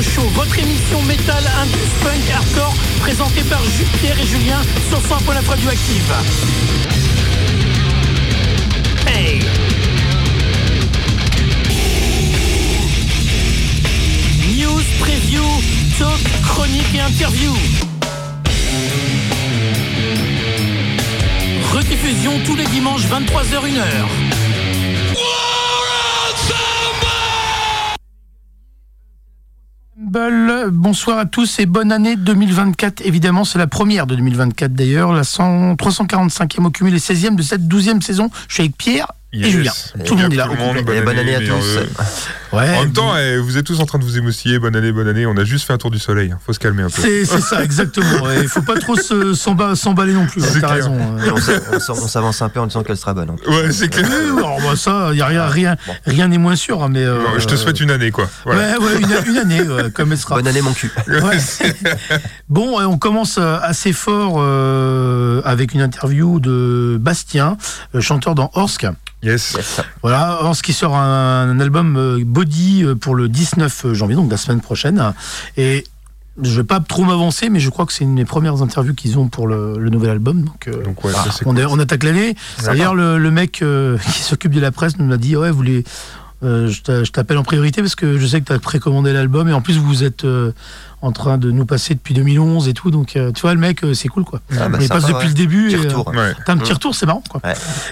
Radio votre émission métal, indus, punk, hardcore, présentée par Pierre et Julien sur 100 la radioactive. Hey News, preview, talk, chronique et interview. Rediffusion tous les dimanches 23h1h. Bonsoir à tous et bonne année 2024. Évidemment, c'est la première de 2024 d'ailleurs, la 100, 345e au cumul et 16e de cette 12e saison. Je suis avec Pierre et Julien. Tout le monde est là. bonne, année, à tous. Ouais, en même temps, eh, vous êtes tous en train de vous émoustiller. Bonne année, bonne année. On a juste fait un tour du soleil. Faut se calmer un peu. C'est ça, exactement. Il faut pas trop s'emballer non plus. Hein, t'as raison. Hein. On s'avance un peu en disant qu'elle sera bonne. Ouais, c'est clair. Alors, bah, ça, y a rien, rien, rien n'est moins sûr. Hein, mais euh, je te souhaite une année, quoi. Ouais, ouais, une, année, comme elle sera. Bonne année, mon cul. bon, on commence euh, assez fort euh, avec une interview de Bastien, chanteur dans Orsk. Yes. Voilà, ce qui sort un, album euh, Body euh, pour le 19 janvier, donc la semaine prochaine. Et je vais pas trop m'avancer, mais je crois que c'est une des premières interviews qu'ils ont pour le, nouvel album. Donc, euh, on, attaque l'année. D'ailleurs, le, le, mec qui s'occupe de la presse nous a dit Ouais, vous voulez. je t'appelle en priorité parce que je sais que tu as précommandé l'album et en plus vous êtes en train de nous passer depuis 2011 et tout. Donc, euh, tu vois, le mec, euh, c'est cool, quoi. Ah, bah, on passe depuis le début. Euh, t'as un petit retour, c'est marrant, quoi.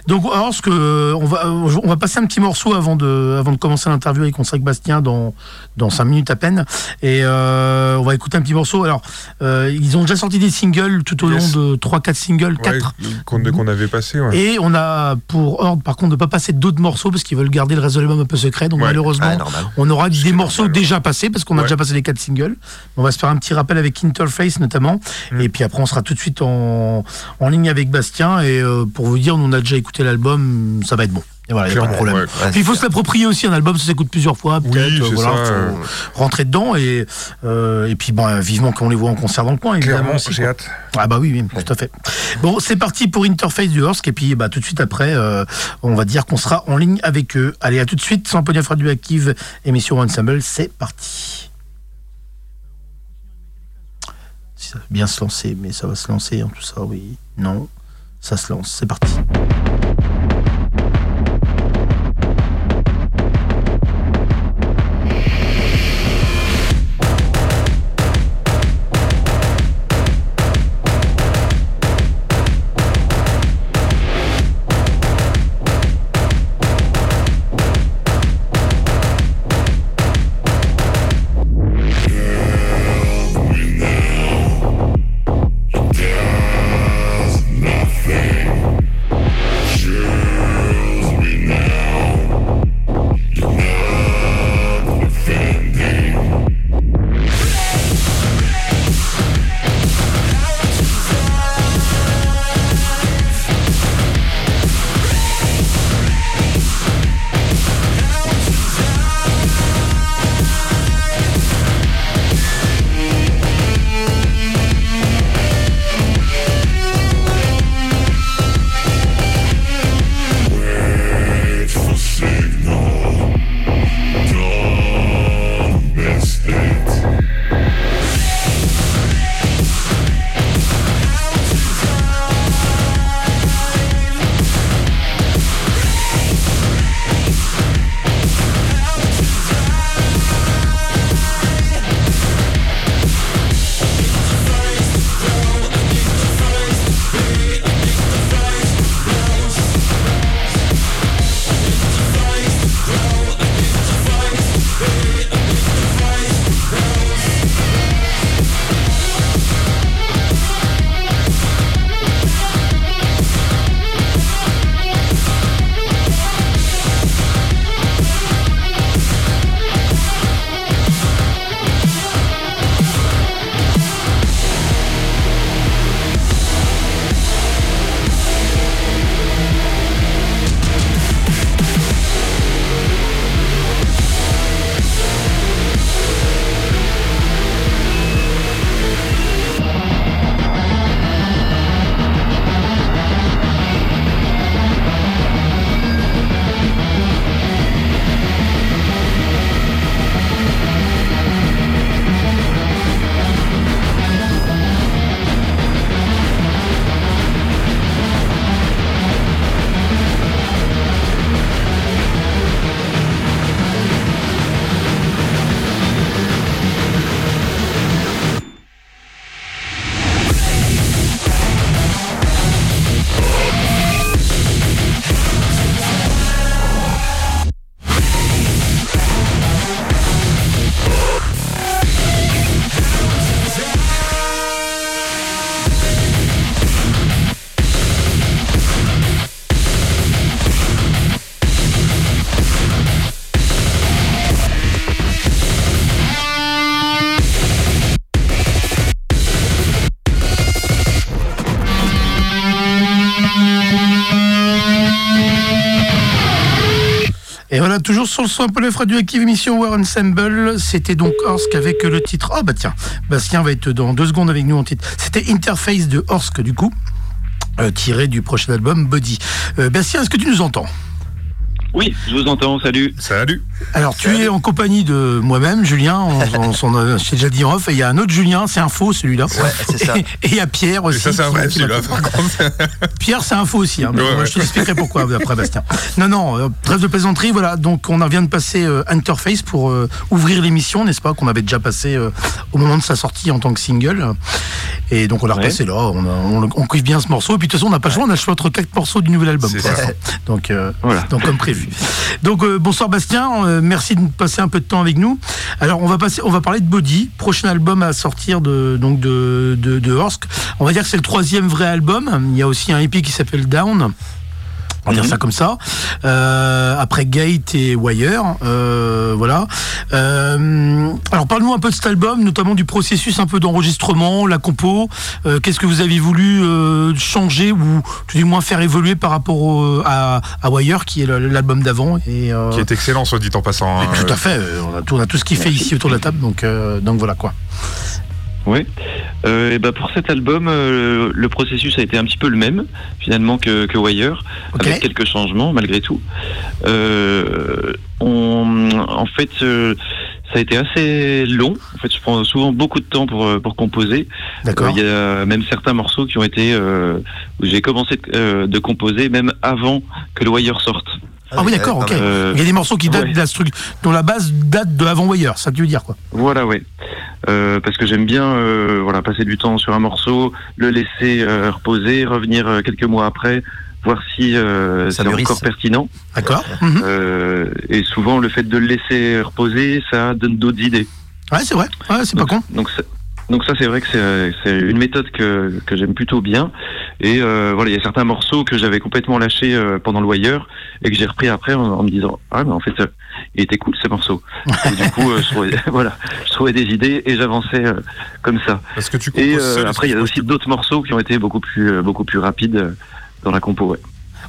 Donc, alors, ce que, on, va, on va passer un petit morceau avant de, avant de commencer l'interview avec Consacre Bastien dans, dans 5 minutes à peine. Et on va écouter un petit morceau. Alors, ils ont déjà sorti des singles tout au long de 3-4 singles, 4. Qu'on avait passé, Et on a pour ordre, par contre, de ne pas passer d'autres morceaux parce qu'ils veulent garder le reste de l'album un peu secret. Donc, malheureusement, on aura des morceaux déjà passés parce qu'on a déjà passé les 4 singles. On va se faire un petit rappel avec Interface notamment. Mm. Et puis après, on sera tout de suite en, en ligne avec Bastien. Et euh, pour vous dire, on a déjà écouté l'album, ça va être bon. Et voilà, il a pas de problème. il faut se l'approprier aussi, un album, ça s'écoute plusieurs fois, peut-être. Oui, voilà, faut rentrer dedans et, euh, et puis ben, vivement qu'on les voit en concert dans le coin, évidemment. j'ai hâte. Ah bah oui, oui, tout à fait. Bon, c'est parti pour Interface du Horsk et puis bah, tout de suite après, euh, on va dire qu'on sera en ligne avec eux. Allez, à tout de suite, sans pognon radioactive, émission Ensemble, c'est parti. ça va bien se lancer, mais ça va se lancer en tout ça, oui. Non, ça se lance, c'est parti. Toujours sur le son un peu le radioactive émission War Ensemble. C'était donc Orsk avec le titre. Oh bah tiens, Bastien va être dans deux secondes avec nous en titre. C'était Interface de Orsk du coup, euh, tiré du prochain album Body. Euh, Bastien, est-ce que tu nous entends? Oui, je vous entends, salut. Salut. Alors, tu es en compagnie de moi-même, Julien, on, on, on, t'ai déjà dit en off, et il y a un autre Julien, c'est un faux celui-là. Ouais, c'est ça. Et il y a Pierre aussi. Et ça, c'est un qui- vrai, qui celui-là, m'a- par contre. Pierre, c'est un faux aussi. hein, mais Ouais, bon, ouais. Je t'expliquerai pourquoi après, Bastien. Non, non, euh, trêve de plaisanterie, voilà. Donc, on vient de passer euh, Interface pour euh, ouvrir l'émission, n'est-ce pas, qu'on avait déjà passé euh, au moment de sa sortie en tant que single. Et donc, on l'a Ouais. repassé là. On, a- on, on kiffe bien ce morceau. Et puis, de toute façon, on n'a pas le choix, on a choix entre quatre morceaux du nouvel album. Ça. Donc, euh, Voilà. donc, comme prévu. Donc, euh, bonsoir Bastien. Euh, merci de passer un peu de temps avec nous. Alors, on va passer, on va parler de Body, prochain album à sortir de donc de de, de Horsk. On va dire que c'est le troisième vrai album. Il y a aussi un EP qui s'appelle Down. On va dire Mhm. ça comme ça. Euh, après Gate et Wire, euh, voilà. Euh, alors parle-nous un peu de cet album, notamment du processus un peu d'enregistrement, la compo. Euh, Qu'est-ce que vous avez voulu euh, changer ou tout du moins faire évoluer par rapport au- à, à Wire, qui est l'album d'avant et euh, Qui est excellent, soit dit en passant. et hein. tout à fait. euh, On a tout, on a tout ce qui fait ici autour de la table, donc euh, donc voilà quoi. Oui. Euh, et ben pour cet album, euh, le processus a été un petit peu le même finalement que, que Wire, avec quelques changements malgré tout. Euh, on, en fait, euh, ça a été assez long. En fait, je prends souvent beaucoup de temps pour euh, pour composer. D'accord. Euh, Il y a même certains morceaux qui ont été euh, où j'ai commencé de, euh, de composer même avant que le Wire sorte. Ah oui, d'accord, ok. Euh, Il y a des morceaux qui datent ouais. de la structure, dont la base date de avant Wire, ça tu veux dire quoi Voilà, ouais. Euh, parce que j'aime bien, euh, voilà, passer du temps sur un morceau, le laisser euh, reposer, revenir euh, quelques mois après, voir si euh, Ça c'est encore pertinent. D'accord. Mhm. Euh, et souvent, le fait de le laisser reposer, ça donne d'autres idées. Ouais, c'est vrai. Ouais, c'est pas con. Donc, ça- donc ça, c'est vrai que c'est- c'est une méthode que, que j'aime plutôt bien. Et euh, voilà, il y a certains morceaux que j'avais complètement lâchés euh, pendant le Wire et que j'ai repris après en, en me disant ah mais en fait euh, il était cool ce morceau. Et du coup, euh, je trouvais, voilà, je trouvais des idées et j'avançais euh, comme ça. Parce que tu Et composes euh, seul, après, il y a aussi d'autres morceaux qui ont été beaucoup plus, euh, beaucoup plus rapides euh, dans la compo. Ouais.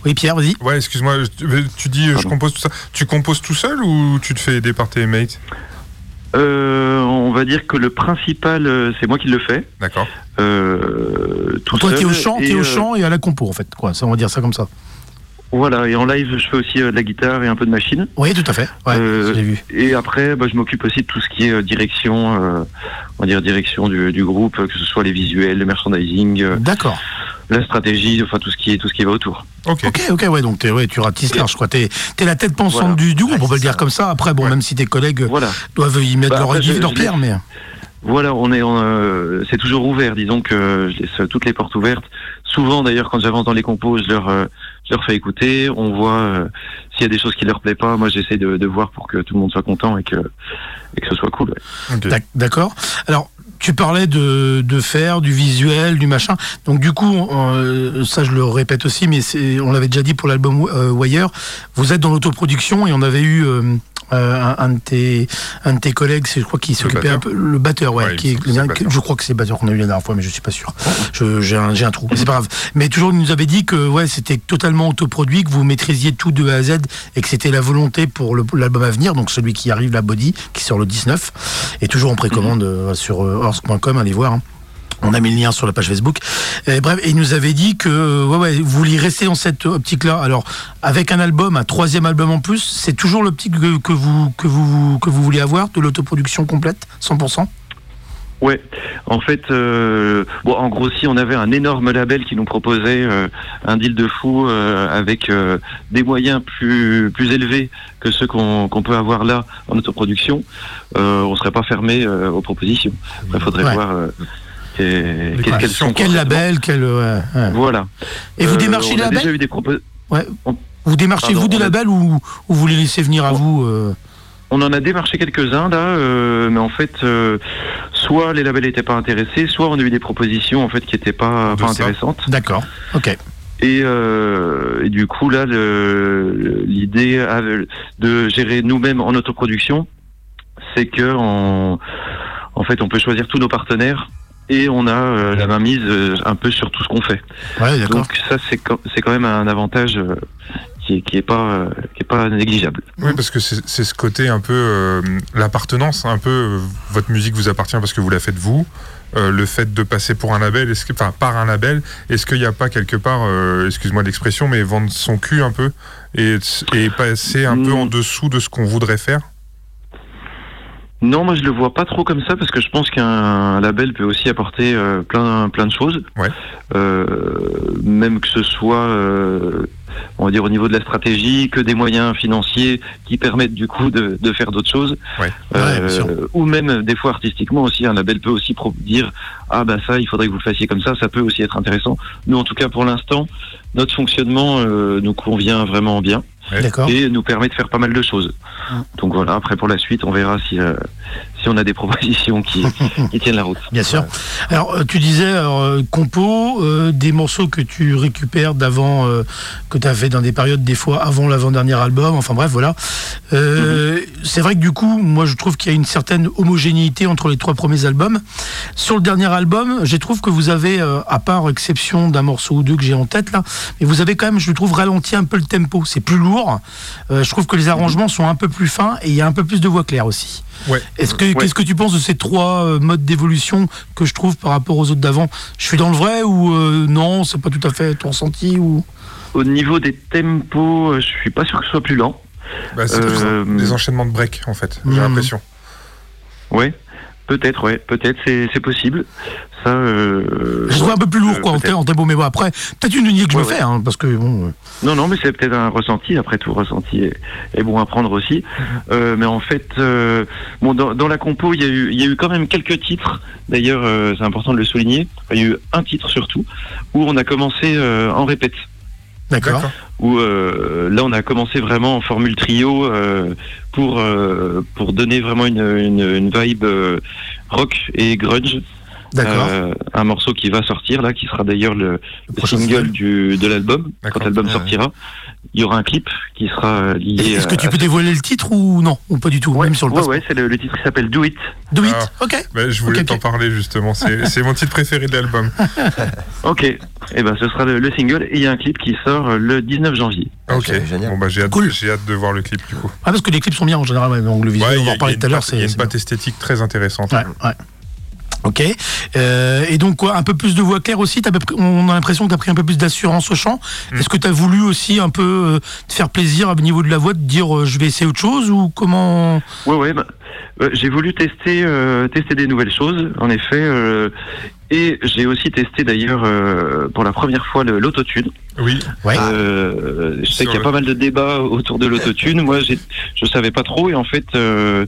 Oui, Pierre, vas-y. Ouais, excuse-moi, tu- dis je compose tout ça. Tu composes tout seul ou tu te fais aider par tes mates Euh, on va dire que le principal, euh, c'est moi qui le fais. D'accord. Euh, tout Toi, seul. t'es au chant, Et, t'es au euh, chant et à la compo en fait. Quoi, ça, on va dire ça comme ça. Voilà, et en live, je fais aussi euh, de la guitare et un peu de machine. Oui, tout à fait. Ouais, Euh, j'ai vu. Et après, bah, je m'occupe aussi de tout ce qui est euh, direction, euh, on va dire direction du, du groupe, que ce soit les visuels, le merchandising, euh, D'accord. la stratégie, enfin tout ce qui est tout ce qui va autour. Ok. Ok, ok, ouais, donc t'es, ouais, tu ratisses large, quoi. T'es, t'es la tête pensante Voilà. du, du groupe, on va le dire comme ça. Après, bon, Ouais. même si tes collègues Voilà. doivent y mettre Bah, leur, je- leur je pierre, mais. Voilà, on est, on, euh, c'est toujours ouvert. Disons que je laisse toutes les portes ouvertes. Souvent, d'ailleurs, quand j'avance dans les compos, je leur, euh, je leur fais écouter. On voit euh, s'il y a des choses qui leur plaît pas. Moi, j'essaie de, de voir pour que tout le monde soit content et que, et que ce soit cool. ouais. D'accord. Alors, tu parlais de, de faire, du visuel, du machin. Donc, du coup, euh, ça, je le répète aussi, mais c'est, on l'avait déjà dit pour l'album euh, Wire. Vous êtes dans l'autoproduction et on avait eu euh, euh, un, de tes, un de tes collègues, c'est, je crois, qui s'occupait un peu. Le batteur, ouais. Qui est- batteur. je crois que c'est le batteur qu'on a eu la dernière fois, mais je suis pas sûr. Je- j'ai, un, un trou. Mais c'est pas grave. Mais toujours, il nous avait dit que ouais, c'était totalement autoproduit, que vous maîtrisiez tout de A à Z et que c'était la volonté pour l'album à venir, donc celui qui arrive, la Body, qui sort le 19, et toujours en précommande euh, sur euh, allez voir. hein. On a mis le lien sur la page Facebook. Et bref, et il nous avait dit que ouais, ouais, vous vouliez rester dans cette optique-là. Alors, avec un album, un troisième album en plus, c'est toujours l'optique que, que vous, que, vous, que vous voulez avoir, de l'autoproduction complète, 100% Ouais, en fait, euh, bon, en gros, si on avait un énorme label qui nous proposait euh, un deal de fou euh, avec des moyens plus plus élevés que ceux qu'on peut avoir là en autoproduction, on serait pas fermé aux propositions. Après, faudrait Ouais. voir qu'est- qu'est-ce Ouais. qu'elles sont. Quel label quel, ouais, ouais. Voilà. Et vous Euh, démarchez on les a déjà labels eu des Vous démarchez Pardon, vous des on a- labels ou, ou vous les laissez venir à On- vous euh On en a démarché quelques-uns là, euh, mais en fait, euh, soit les labels n'étaient pas intéressés, soit on a eu des propositions en fait qui n'étaient pas, intéressantes. D'accord. Ok. Et, euh, et du coup, là, l'idée de gérer nous-mêmes en autoproduction, c'est que en, en fait, on peut choisir tous nos partenaires et on a euh, la mainmise euh, un peu sur tout ce qu'on fait. Ouais. Donc ça, c'est quand, c'est quand même un avantage euh, qui est, qui est pas euh, qui est pas négligeable. Oui, parce que c'est ce côté un peu euh, l'appartenance, un peu euh, votre musique vous appartient parce que vous la faites vous. Euh, le fait de passer pour un label, est-ce que, enfin par un label, est-ce qu'il n'y a pas quelque part, euh, excuse-moi l'expression, mais vendre son cul un peu et, et passer un peu Mm. en dessous de ce qu'on voudrait faire? Non, moi je le vois pas trop comme ça parce que je pense qu'un label peut aussi apporter euh, plein plein de choses. Ouais. Euh, même que ce soit, euh, on va dire au niveau de la stratégie, que des moyens financiers qui permettent du coup de, de faire d'autres choses. Ouais. Ouais, ou même des fois artistiquement aussi, un label peut aussi dire ah bah ça il faudrait que vous le fassiez comme ça, ça peut aussi être intéressant. Nous en tout cas pour l'instant notre fonctionnement euh, nous convient vraiment bien. Et nous permet de faire pas mal de choses. Mm. Donc voilà, après pour la suite, on verra si, euh, si on a des propositions qui, qui tiennent la route. Bien sûr. Alors, euh, tu disais, alors, euh, compo, euh, des morceaux que tu récupères d'avant, euh, que tu as fait dans des périodes, des fois avant l'avant-dernier album, enfin bref, voilà. C'est vrai que du coup, moi je trouve qu'il y a une certaine homogénéité entre les trois premiers albums. Sur le dernier album, je trouve que vous avez, à part exception d'un morceau ou deux que j'ai en tête là, mais vous avez quand même, je le trouve, ralenti un peu le tempo. C'est plus lourd. Euh, je trouve que les arrangements sont un peu plus fins et il y a un peu plus de voix claire aussi. Ouais. Est-ce que Ouais. qu'est-ce que tu penses de ces trois euh, modes d'évolution que je trouve par rapport aux autres d'avant? Je suis dans le vrai ou euh, non C'est pas tout à fait ton ressenti ou? Au niveau des tempos, je suis pas sûr que ce soit plus lent. Bah, C'est Euh, des enchaînements de break en fait, j'ai Mm. l'impression. Ouais, peut-être, ouais, peut-être, c'est possible. Ça, euh, Je trouve un peu plus lourd euh, quoi en, en tempo. Mais bon après, peut-être une idée que je Ouais, me ouais. fais hein, parce que bon. euh, Non, non, mais c'est peut-être un ressenti. Après tout, ressenti est, est bon à prendre aussi. Euh, mais en fait, euh, bon, dans, dans la compo, il y, a eu, il y a eu quand même quelques titres. D'ailleurs, c'est important de le souligner. Il y a eu un titre surtout où on a commencé en répète. D'accord. Où euh, là, on a commencé vraiment en formule trio euh, pour euh, pour donner vraiment une, une, une vibe rock et grunge. D'accord. Euh, un morceau qui va sortir là, qui sera d'ailleurs le, le single du, de l'album. Quand l'album Ouais, sortira, il y aura un clip qui sera lié. Est-ce que tu peux dévoiler le titre ou non ou pas du tout Ouais, même sur le ouais, passeport ouais, c'est le, le titre qui s'appelle Do It. Do it. Ah. Ok. Bah, je voulais t'en parler justement, c'est mon titre préféré de l'album. Ok. Et ben, ce sera le, le single et il y a un clip qui sort le 19 janvier. Ah, ok, c'est génial. bon bah j'ai hâte, Cool. hâte de voir le clip du coup. Ah, parce que les clips sont bien en général. Donc le visuel, Ouais, on il y va a- en parler tout à une l'heure. Il y a C'est une patte esthétique très intéressante. Ouais. Ok. Euh, et donc, quoi, un peu plus de voix claire aussi. pris- on a l'impression que tu as pris un peu plus d'assurance au chant. Mm. Est-ce que tu as voulu aussi un peu euh, te faire plaisir au niveau de la voix, de dire euh, je vais essayer autre chose ou comment Ouais, ouais. bah, euh, j'ai voulu tester, euh, tester des nouvelles choses, en effet. Et j'ai aussi testé d'ailleurs euh, pour la première fois l'autotune. Oui, Ouais. Euh, je sais qu'il y a pas mal de débats autour de l'autotune. Moi, je savais pas trop et en fait, euh,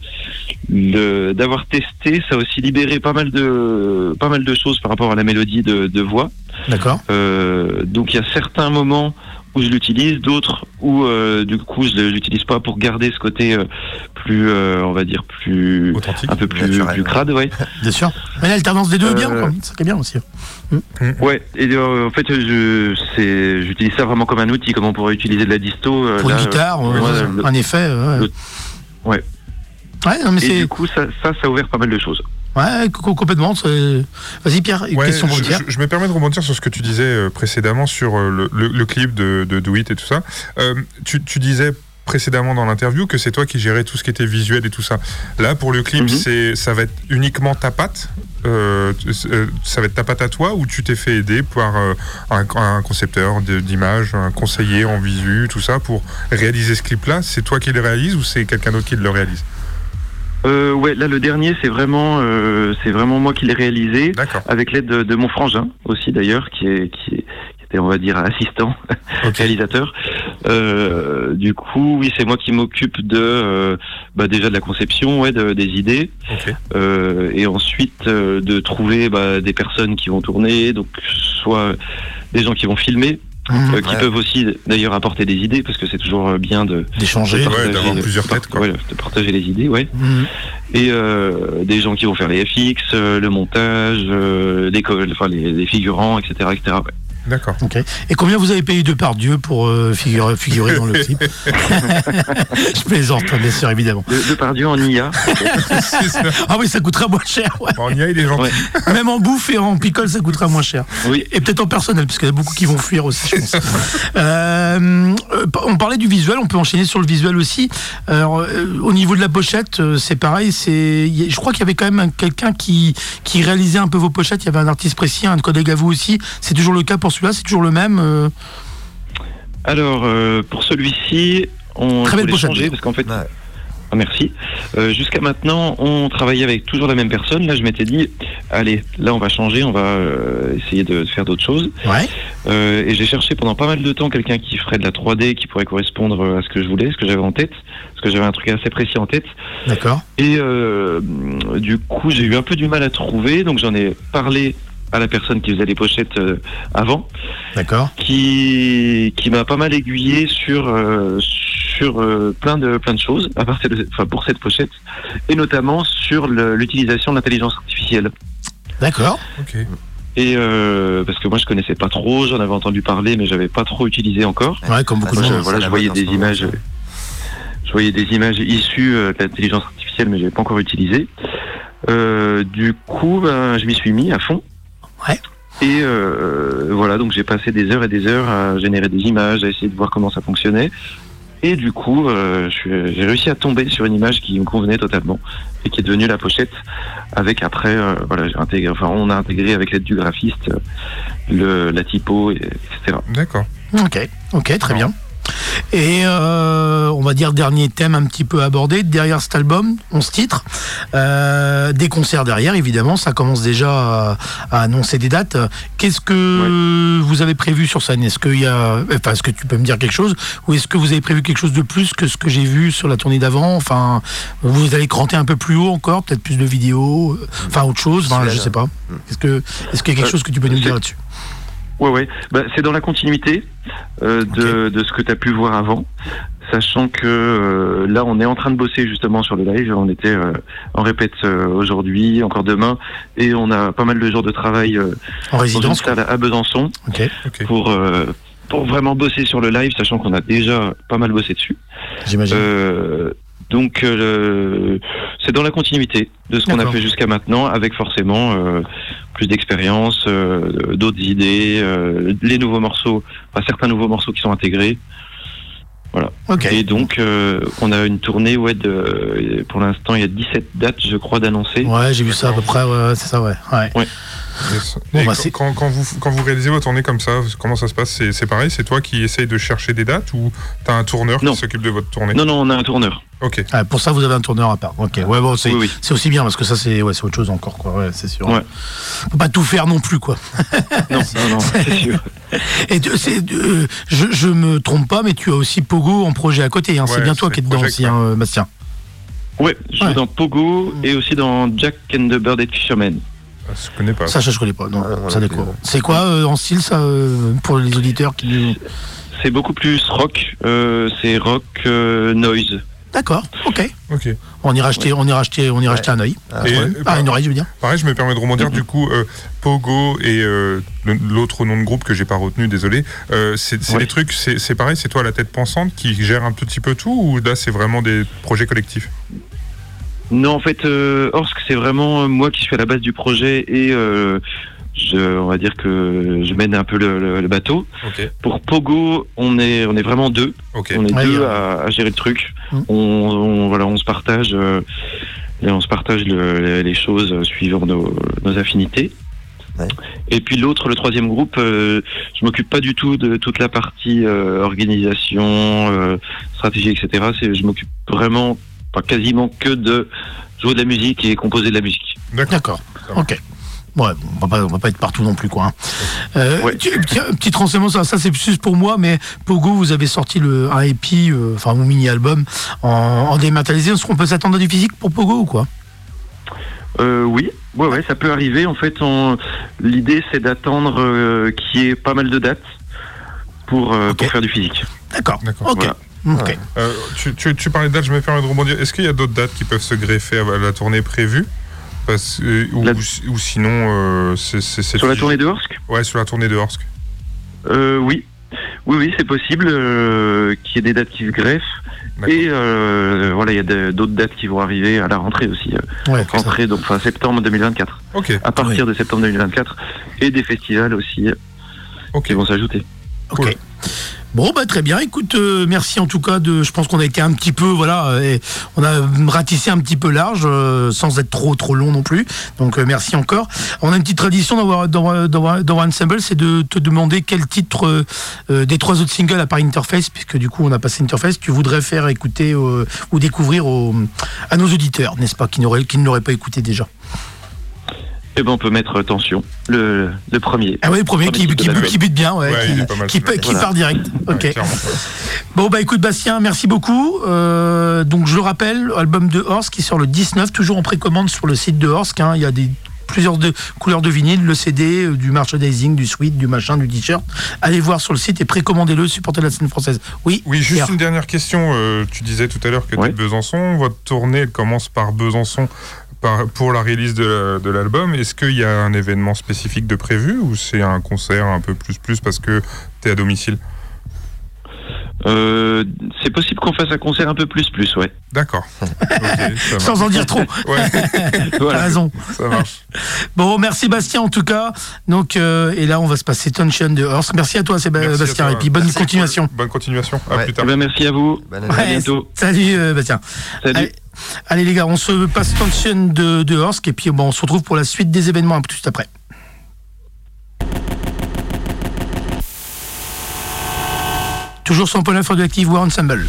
d'avoir testé, ça a aussi libéré pas mal de pas mal de choses par rapport à la mélodie de, de voix. D'accord. Euh, donc, il y a certains moments où je l'utilise, d'autres où euh, du coup je l'utilise pas pour garder ce côté euh, plus, euh, on va dire plus un peu plus, Naturel, plus ouais. crade, ouais. Bien sûr. Mais l'alternance des deux est bien, quoi. Ça qui est bien aussi. Ouais, et euh, en fait, je, c'est, j'utilise ça vraiment comme un outil, comme on pourrait utiliser de la disto. euh, Pour là, une guitare, euh, ouais, ouais, un effet. Ouais. le- ouais. Ouais, non, mais Et du coup, ça, ça, ça a ouvert pas mal de choses. Ouais, co- complètement. Vas-y, Pierre, une Ouais, question pour je, Pierre. je- je me permets de rebondir sur ce que tu disais euh, précédemment sur euh, le, le- le clip de, de Do It et tout ça. Euh, tu, tu disais précédemment dans l'interview que c'est toi qui gérais tout ce qui était visuel et tout ça. Là, pour le clip, Mhm. c'est ça va être uniquement ta patte. euh, ça va être ta patte à toi ou tu t'es fait aider par euh, un, un concepteur d'images, un conseiller en visu, tout ça pour réaliser ce clip-là? C'est toi qui le réalise ou c'est quelqu'un d'autre qui le réalise? Euh, ouais, là, le dernier, c'est vraiment, euh, c'est vraiment moi qui l'ai réalisé, avec l'aide de, de mon frangin aussi d'ailleurs, qui est, qui, est- qui était, on va dire, assistant réalisateur. Euh, du coup, oui, c'est moi qui m'occupe de, euh, bah, déjà de la conception, ouais, de- des idées. Ok. Euh, et ensuite euh, de trouver bah, des personnes qui vont tourner, donc soit des gens qui vont filmer, Mhm. euh, qui Ouais. peuvent aussi d'ailleurs apporter des idées, parce que c'est toujours euh, bien de, D'échanger. de Ouais, partager- d'avoir plusieurs têtes, quoi. ouais, de partager les idées, ouais. Mhm. Et euh, des gens qui vont faire les FX, euh, le montage, euh, les, co- enfin, les, les figurants, etc., etc. D'accord. Ok. Et combien vous avez payé de par Dieu pour euh, figurer, figurer dans le clip Je plaisante, bien sûr, évidemment. De, de par Dieu en IA. Ah oui, ça coûtera moins cher. ouais. On y a, il est gentil. Ouais. Même en bouffe et en picole, ça coûtera moins cher. Oui. Et peut-être en personnel, parce qu'il y a beaucoup qui vont fuir aussi, je pense. Euh, euh, on parlait du visuel, on peut enchaîner sur le visuel aussi. Alors, euh, au niveau de la pochette, euh, c'est pareil. C'est, je crois qu'il y avait quand même un- quelqu'un qui, qui réalisait un peu vos pochettes. Il y avait un artiste précis, un collègue à vous aussi. C'est toujours le cas pour celui-là, c'est toujours le même. euh, Alors, euh, pour celui-ci, on Très belle changer parce qu'en fait, Ouais. Ah, merci. Euh, Jusqu'à maintenant, on travaillait avec toujours la même personne. Là, je m'étais dit, allez, là, on va changer, on va euh, essayer de faire d'autres choses. Ouais. Euh, et j'ai cherché pendant pas mal de temps quelqu'un qui ferait de la 3D, qui pourrait correspondre à ce que je voulais, ce que j'avais en tête, parce que j'avais un truc assez précis en tête. D'accord. Et euh, du coup, j'ai eu un peu du mal à trouver, donc j'en ai parlé à la personne qui faisait les pochettes euh, avant, D'accord. qui, qui m'a pas mal aiguillé sur euh, sur euh, plein de plein de choses à partir de, enfin, pour cette pochette et notamment sur l'utilisation de l'intelligence artificielle. D'accord. Ok. Et euh, parce que moi je connaissais pas trop, j'en avais entendu parler mais j'avais pas trop utilisé encore. Ouais, comme beaucoup de monde. voilà, je voyais des images, je voyais des images issues de l'intelligence artificielle, mais j'avais pas encore utilisé. Euh, du coup, ben, je m'y suis mis à fond. Ouais. Et euh, voilà, donc j'ai passé des heures et des heures à générer des images, à essayer de voir comment ça fonctionnait. Et du coup, euh, je suis- j'ai réussi à tomber sur une image qui me convenait totalement et qui est devenue la pochette. Avec après, euh, voilà, j'ai intégré, enfin, on a intégré avec l'aide du graphiste euh, le, la typo, et, etc. D'accord. Ok, ok, très bien. Et euh, on va dire dernier thème un petit peu abordé derrière cet album, 11 titres, euh, des concerts derrière évidemment, ça commence déjà à, à annoncer des dates. Qu'est-ce que vous avez prévu sur scène? Est-ce qu'il y a, enfin, est-ce que tu peux me dire quelque chose, ou est-ce que vous avez prévu quelque chose de plus que ce que j'ai vu sur la tournée d'avant? Enfin, vous allez cranter un peu plus haut encore, peut-être plus de vidéos, euh, enfin autre chose, enfin, je sais pas. Est-ce que, est-ce qu'il y a quelque Euh, chose que tu peux nous dire là-dessus? Ouais, ouais. Bah, c'est dans la continuité euh, de, de ce que tu as pu voir avant, sachant que euh, là, on est en train de bosser justement sur le live. On était euh, en répète euh, aujourd'hui, encore demain, et on a pas mal de jours de travail euh, En dans une résidence salle à Besançon Ok, Ok. pour euh, pour vraiment bosser sur le live, sachant qu'on a déjà pas mal bossé dessus. j'imagine. Euh, donc, euh, c'est dans la continuité de ce qu'on a fait jusqu'à maintenant, avec forcément euh, plus d'expérience, euh, d'autres idées, les nouveaux morceaux, enfin, certains nouveaux morceaux qui sont intégrés. ok. Et donc, euh, on a une tournée, ouais, de, pour l'instant, il y a 17 dates, je crois, d'annoncer. Ouais, j'ai vu ça à peu près, ouais, c'est ça, ouais. ouais. Yes. Bon, Et bah, quand- c'est- quand, quand vous, quand vous réalisez votre tournée comme ça, comment ça se passe? C'est pareil C'est toi qui essaye de chercher des dates ou t'as un tourneur Non. qui s'occupe de votre tournée? Non, non, on a un tourneur. Ok. Ah, pour ça, vous avez un tourneur à part. Ok, ouais, bon, c'est Oui, oui. c'est aussi bien parce que ça, c'est ouais, c'est autre chose encore, quoi. Ouais, c'est sûr. Ouais. Faut pas tout faire non plus, quoi. Non, non, non, c'est sûr. Et euh, je, je me trompe pas, mais tu as aussi Pogo en projet à côté. Hein. c'est bien toi qui es dedans aussi, hein, euh, Bastien. Ouais, je suis dans Pogo et aussi dans Jack and the Bird and Fisherman. Ah, Je connais pas. Ça, ça, je connais pas. Non, Ah, ça plus. C'est quoi euh, en style, ça, euh, pour les auditeurs qui. C'est beaucoup plus rock, euh, c'est rock euh, noise. D'accord, ok. Ok. On ira acheter, on ira acheter, on ira Ouais. acheter un œil. Ah. Ah, une oreille, je veux dire. Pareil, je me permets de rebondir. Mhm. Du coup, euh, Pogo et euh, l'autre nom de groupe que j'ai pas retenu, désolé. euh, c'est Ouais. des trucs, c'est c'est pareil, c'est toi la tête pensante qui gère un petit peu tout ou là c'est vraiment des projets collectifs? Non, en fait, euh, Orsk, c'est vraiment euh, moi qui suis à la base du projet et euh, je, on va dire que je mène un peu le, le- le bateau. Pour Pogo, on est, on est vraiment deux. On est Ouais, deux à, à gérer le truc. Mm. On, on- voilà, on se partage, euh, et on se partage le- les, les choses suivant nos, nos affinités. Ouais. Et puis l'autre, le troisième groupe, euh, je m'occupe pas du tout de toute la partie euh, organisation, euh, stratégie, etc. C'est, je m'occupe vraiment, pas quasiment que de jouer de la musique et composer de la musique. D'accord. Ok. Ouais, bon, on va pas, on va pas être partout non plus, quoi. hein. Euh, Ouais. tu- petit, un petit renseignement, ça, ça c'est plus pour moi, mais Pogo, vous avez sorti le, un EP, euh, enfin mon mini-album, en, en dématérialisé. Est-ce qu'on peut s'attendre à du physique pour Pogo ou quoi? Euh, oui, ouais, ouais, ça peut arriver. En fait, on... l'idée c'est d'attendre euh, qu'il y ait pas mal de dates pour, euh, faire du physique. D'accord. D'accord. Ok. Voilà. Ok. Euh, tu, tu- tu parlais de dates, je me permets de rebondir. Est-ce qu'il y a d'autres dates qui peuvent se greffer à la tournée prévue? Parce, euh, ou, La- ou sinon, euh, c'est c'est- c'est Sur la tournée de Orsk Ouais, sur la tournée de Orsk. Euh, oui. Oui, oui, c'est possible euh, qu'il y ait des dates qui se greffent. D'accord. Et euh, voilà, il y a de- d'autres dates qui vont arriver à la rentrée aussi. euh, Ouais, rentrée, donc fin septembre 2024. Ok, À partir de septembre 2024. Et des festivals aussi qui vont s'ajouter. Ok. Cool. Bon, bah, très bien. Écoute, euh, merci en tout cas de. Je pense qu'on a été un petit peu, voilà, euh, on a ratissé un petit peu large, euh, sans être trop trop long non plus. Donc, merci encore. On a une petite tradition dans, dans, Ensemble, c'est de te demander quel titre des trois autres singles à part Interface, puisque du coup on a passé Interface, tu voudrais faire écouter ou découvrir à nos auditeurs, n'est-ce pas, qui ne l'auraient pas écouté déjà. Et ben on peut mettre Tension, le, le premier. Ah oui, le premier Premier qui, qui, bute bien, ouais, Ouais, qui, Voilà. part direct. Ok. Bon bah écoute Bastien, merci beaucoup. Euh, donc je le rappelle, album de Horst qui sort le 19, toujours en précommande sur le site de Horst. hein. Il y a des plusieurs de, couleurs de vinyle, le CD, euh, du merchandising, du suite, du machin, du t-shirt. Allez voir sur le site et précommandez-le, supportez la scène française. Oui, Oui, juste une dernière question. Euh, tu disais tout à l'heure que tu es de Besançon. Votre tournée elle commence par Besançon pour la release de, l'album. Est-ce qu'il y a un événement spécifique de prévu ou c'est un concert un peu plus plus parce que tu es à domicile? Euh, c'est possible qu'on fasse un concert un peu plus plus, ouais. D'accord. Sans en dire trop. Ouais, T'as Voilà. raison. ça marche. Bon, merci Bastien en tout cas. Donc euh, et là on va se passer Tension de Horst. Merci à toi Séba- Merci à Bastien toi. et puis bonne Merci. continuation. Bonne continuation. À Ouais. plus Eh tard. ben, merci à vous. Bonne année. À bientôt. Salut euh, Bastien. Salut. Allez, allez, les gars, on se passe Tension de, de Horsk et puis bon, on se retrouve pour la suite des événements un peu juste après. Toujours sur Pôle Info de Active War Ensemble.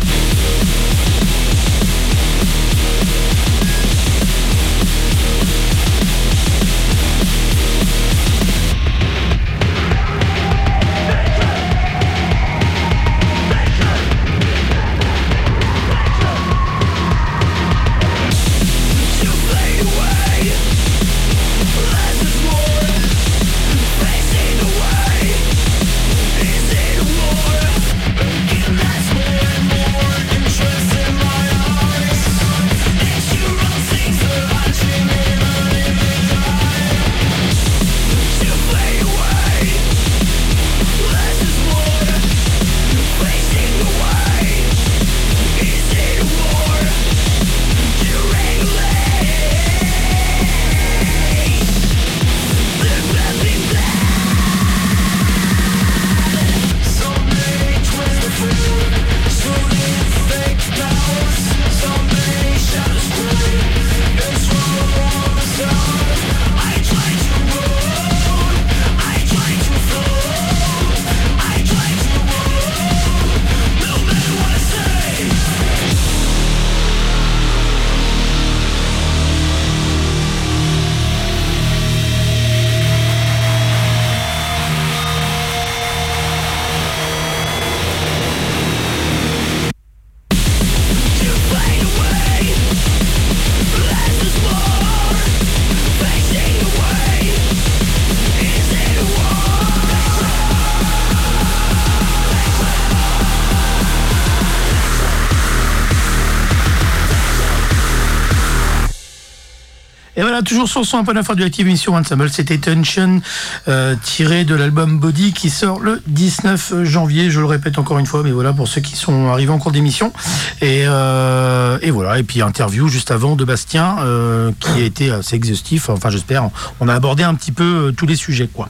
Toujours sur son un peu d'info du Active Mission Ensemble, c'était Tension, euh, tiré de l'album Body qui sort le 19 janvier. Je le répète encore une fois, mais voilà, pour ceux qui sont arrivés en cours d'émission. Et, euh, et voilà, et puis interview juste avant de Bastien, euh, qui a été assez exhaustif. Enfin, j'espère. On a abordé un petit peu euh, tous les sujets, quoi.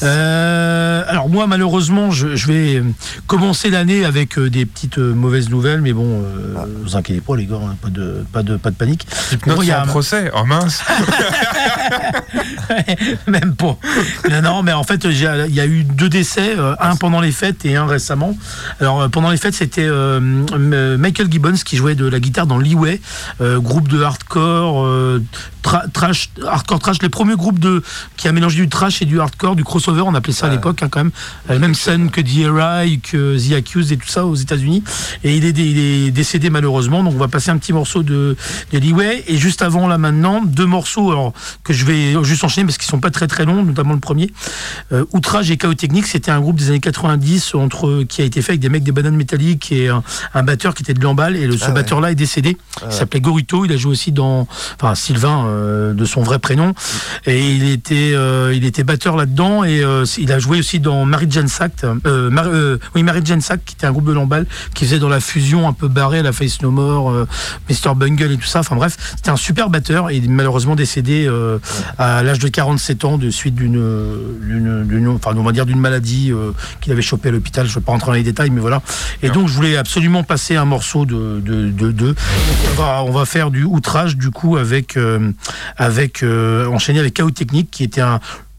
Alors moi, malheureusement, je, je vais commencer l'année avec des petites mauvaises nouvelles, mais bon, vous inquiétez pas, les gars, hein, pas de, pas de, pas de panique. Il y a un- procès. Oh mince. Même pas. Non, non, mais en fait, il y a eu deux décès, euh, un pendant les fêtes et un récemment. Alors, euh, pendant les fêtes, c'était euh, Michael Gibbons qui jouait de la guitare dans Leeway, groupe de hardcore, tra- trash, hardcore trash, les premiers groupes de, qui a mélangé du trash et du hardcore, du crossover, on appelait ça à l'époque, hein, quand même. Euh, même scène que The Rai, que The Accused et tout ça aux États-Unis. Et il est, dé- il est décédé malheureusement, donc on va passer un petit morceau de, de Leeway. Et juste avant, là maintenant, deux morceaux alors, que je vais juste enchaîner parce qu'ils sont pas très très longs, notamment le premier. Euh, Outrage et Chaos Technique, c'était un groupe des années 90 entre, qui a été fait avec des mecs des bananes métalliques et un, un batteur qui était de Lamballe. Et le, ce Ah ouais. batteur-là est décédé. Il s'appelait Gorito. Il a joué aussi dans, enfin Sylvain euh, de son vrai prénom, et il était, euh, il était batteur là-dedans et il a joué aussi dans Mary Jane Sack, Mar- oui Mary Jane Sack, qui était un groupe de lamballe qui faisait dans la fusion un peu barrée la Face No More, Mr Bungle et tout ça. Enfin bref, c'était un super batteur et malheureusement décédé euh, à l'âge de 47 ans de suite d'une, enfin dire d'une maladie euh, qu'il avait chopée à l'hôpital. Je ne vais pas rentrer dans les détails, mais voilà. Et donc je voulais absolument passer un morceau de de, de, de- on va faire du outrage du coup avec euh, avec euh, enchaîné avec Chaos Technique qui était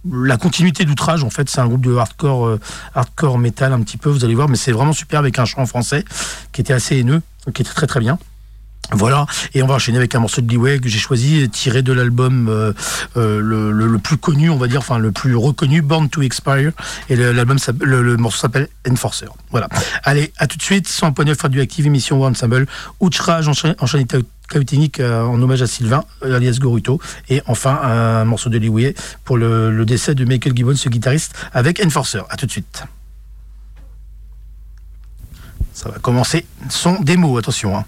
la continuité d'outrage en fait c'est un groupe de hardcore hardcore metal un petit peu vous allez voir mais c'est vraiment super avec un chant français qui était assez haineux qui était très très bien voilà, et on va enchaîner avec un morceau de Leeway que j'ai choisi, tiré de l'album euh, euh, le, le- plus connu, on va dire, enfin le plus reconnu, Born to Expire, et l'album, le, morceau s'appelle Enforcer. Voilà. Allez, à tout de suite, 100.9 Radioactive, émission One Ensemble, Outrage, enchaîné, chaotique euh, en hommage à Sylvain, alias Goruto, et enfin un morceau de Leeway pour le, le décès de Michael Gibbons, ce guitariste, avec Enforcer. À tout de suite. Ça va commencer son démo, attention. Hein.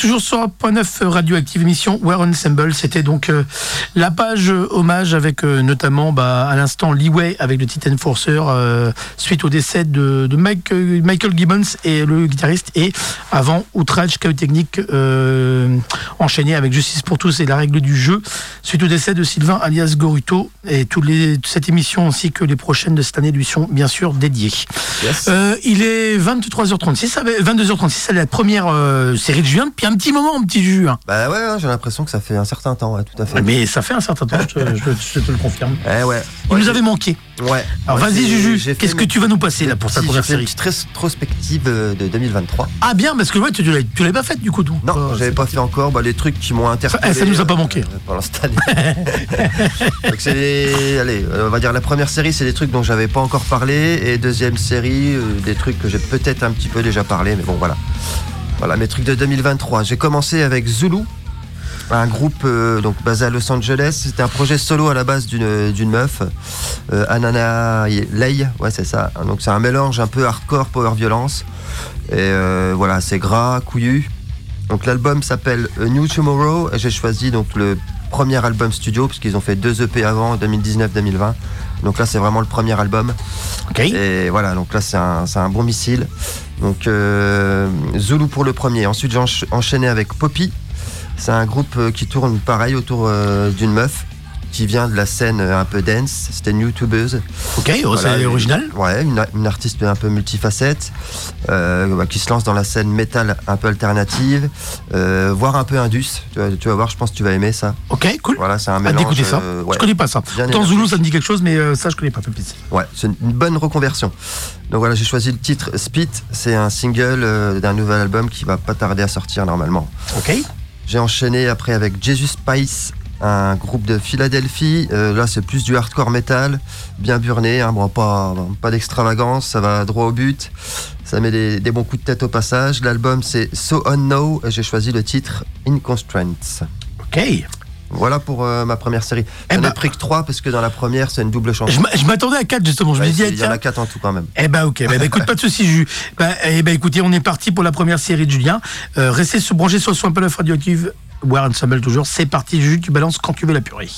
Toujours sur Point 9 Radioactive émission Where Ensemble. C'était donc euh, la page euh, hommage avec euh, notamment bah, à l'instant Leeway avec le Titan Enforcer euh, suite au décès de, de Mike, euh, Michael Gibbons et le guitariste et avant Outrage Chaos Technique euh, enchaîné avec Justice pour tous et la règle du jeu suite au décès de Sylvain alias Goruto et toutes les, cette émission ainsi que les prochaines de cette année lui sont bien sûr dédiées. Yes. Euh, il est 23h36, avec- 22h36, c'est la première euh, série de juin depuis un petit moment, un petit juin. Bah ouais, ouais, j'ai l'impression que ça fait un certain temps, ouais, tout à fait. Mais ça fait un certain temps, je, te- je- je te le confirme. Eh ouais. Il nous avait manqué. Ouais. Alors vas-y Juju, qu'est-ce que tu vas nous passer là pour Si, première une série petite rétrospective euh, de 2023. Ah bien, parce que ouais, tu, tu l'as- tu l'avais pas faite du coup. Donc, Non, euh, j'avais pas fait encore bah, les trucs qui m'ont interpellé. Eh, ça nous a pas euh, manqué. euh, pendant cette année. Donc c'est les- allez, on va dire la première série, c'est des trucs dont j'avais pas encore parlé, et deuxième série, euh, des trucs que j'ai peut-être un petit peu déjà parlé, mais bon voilà. Voilà mes trucs de 2023. J'ai commencé avec Zulu, un groupe euh, donc basé à Los Angeles. C'était un projet solo à la base d'une d'une meuf, euh, Anana Lei, ouais c'est ça. Donc c'est un mélange un peu hardcore, power violence. Et euh, voilà, c'est gras, couillu. Donc l'album s'appelle New Tomorrow j'ai choisi donc le premier album studio parce qu'ils ont fait deux EP avant, 2019-2020. Donc là c'est vraiment le premier album. Ok. Et voilà, donc là c'est un, c'est un bon missile. Donc euh, Zulu pour le premier. Ensuite j'ai encha- enchaîné avec Poppy. C'est un groupe euh, qui tourne pareil autour euh, d'une meuf qui vient de la scène euh, un peu dance. C'était une youtubeuse. Ok, oh, Voilà, c'est original. Ouais, une, une artiste un peu multifacette, euh, bah, qui se lance dans la scène métal un peu alternative, euh, voire un peu indus. Tu vas, tu vas voir, je pense que tu vas aimer ça. Ok, cool. Voilà, c'est un mélange. d'écouter ça. ouais, Je connais pas ça. Dans. Zulu, ça me dit quelque chose, mais ça, je connais pas. Pépite. Ouais, c'est une bonne reconversion. Donc voilà, j'ai choisi le titre Spit. C'est un single d'un nouvel album qui va pas tarder à sortir normalement. Ok. J'ai enchaîné après avec Jesus Spice, un groupe de Philadelphie. Euh, là, c'est plus du hardcore metal, bien burné, hein, bon, pas, pas d'extravagance, ça va droit au but. Ça met des, des bons coups de tête au passage. L'album, c'est So On Now, et j'ai choisi le titre In Constraints. Ok. Voilà pour euh, ma première série. Eh J'en ai ben- pris que 3 parce que dans la première, c'est une double chanson. Je m'a- je m'attendais à 4 justement. Je me Ouais, dis, il y en a 4 en tout quand même. Eh ben ok, ben, ben, écoute, pas de soucis, Jules. Ben, eh ben écoutez, on est parti pour la première série de Julien. Euh, restez branchés sur le Swamp Love Radioactive, War Ensemble toujours. C'est parti, Jules, tu balances quand tu veux la purée.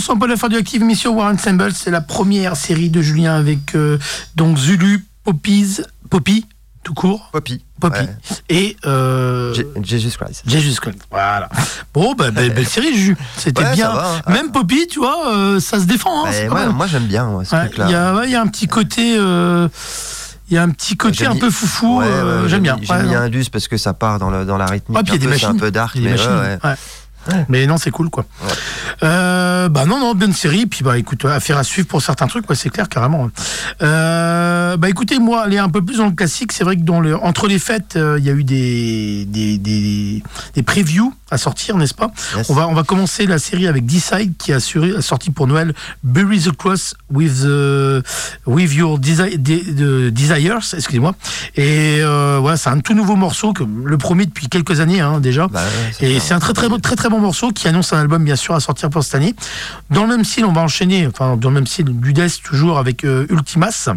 Sur son Paul Radioactive, émission War Ensemble. C'est la première série de Julien avec euh, donc Zulu, Poppies, Poppy, tout court. Poppy. Poppy. Ouais. Et euh, Je- Jesus Christ. Jesus Christ. Voilà. Bon, bah, belle, belle série, Juju. C'était Ouais, bien. va, hein. Même Poppy, tu vois, euh, ça se défend. Hein, Ouais, pas moi, j'aime bien moi, ce truc-là. Il y, a- un petit côté. euh, il y a un petit côté un peu foufou. Ouais, ouais, j'ai J'aime bien. J'ai Ouais, mis non. un dus parce que ça part dans, le, dans la rythmique. Ah, un peu, un peu dark, mais ouais. Mais non, c'est cool, quoi. Euh, bah non, non, bonne série. Puis bah écoute, affaire à suivre pour certains trucs, quoi, c'est clair, carrément. Euh, bah écoutez, moi, aller un peu plus dans le classique, c'est vrai que dans le, entre les fêtes, euh, il y a eu des, des, des, des previews à sortir, n'est-ce pas Yes. on, va, on va commencer la série avec Decide qui a, assuré, a sorti pour Noël Bury the Cross with, the- with Your Desi- de- de- Desires, excusez-moi. Et euh, voilà, c'est un tout nouveau morceau, que, le premier depuis quelques années hein, déjà. Bah ouais, Et c'est un très très bon, très très bon morceau qui annonce un album bien sûr à sortir pour cette année. Dans le même style, on va enchaîner, enfin dans le même style du Death toujours avec euh, Ultimas.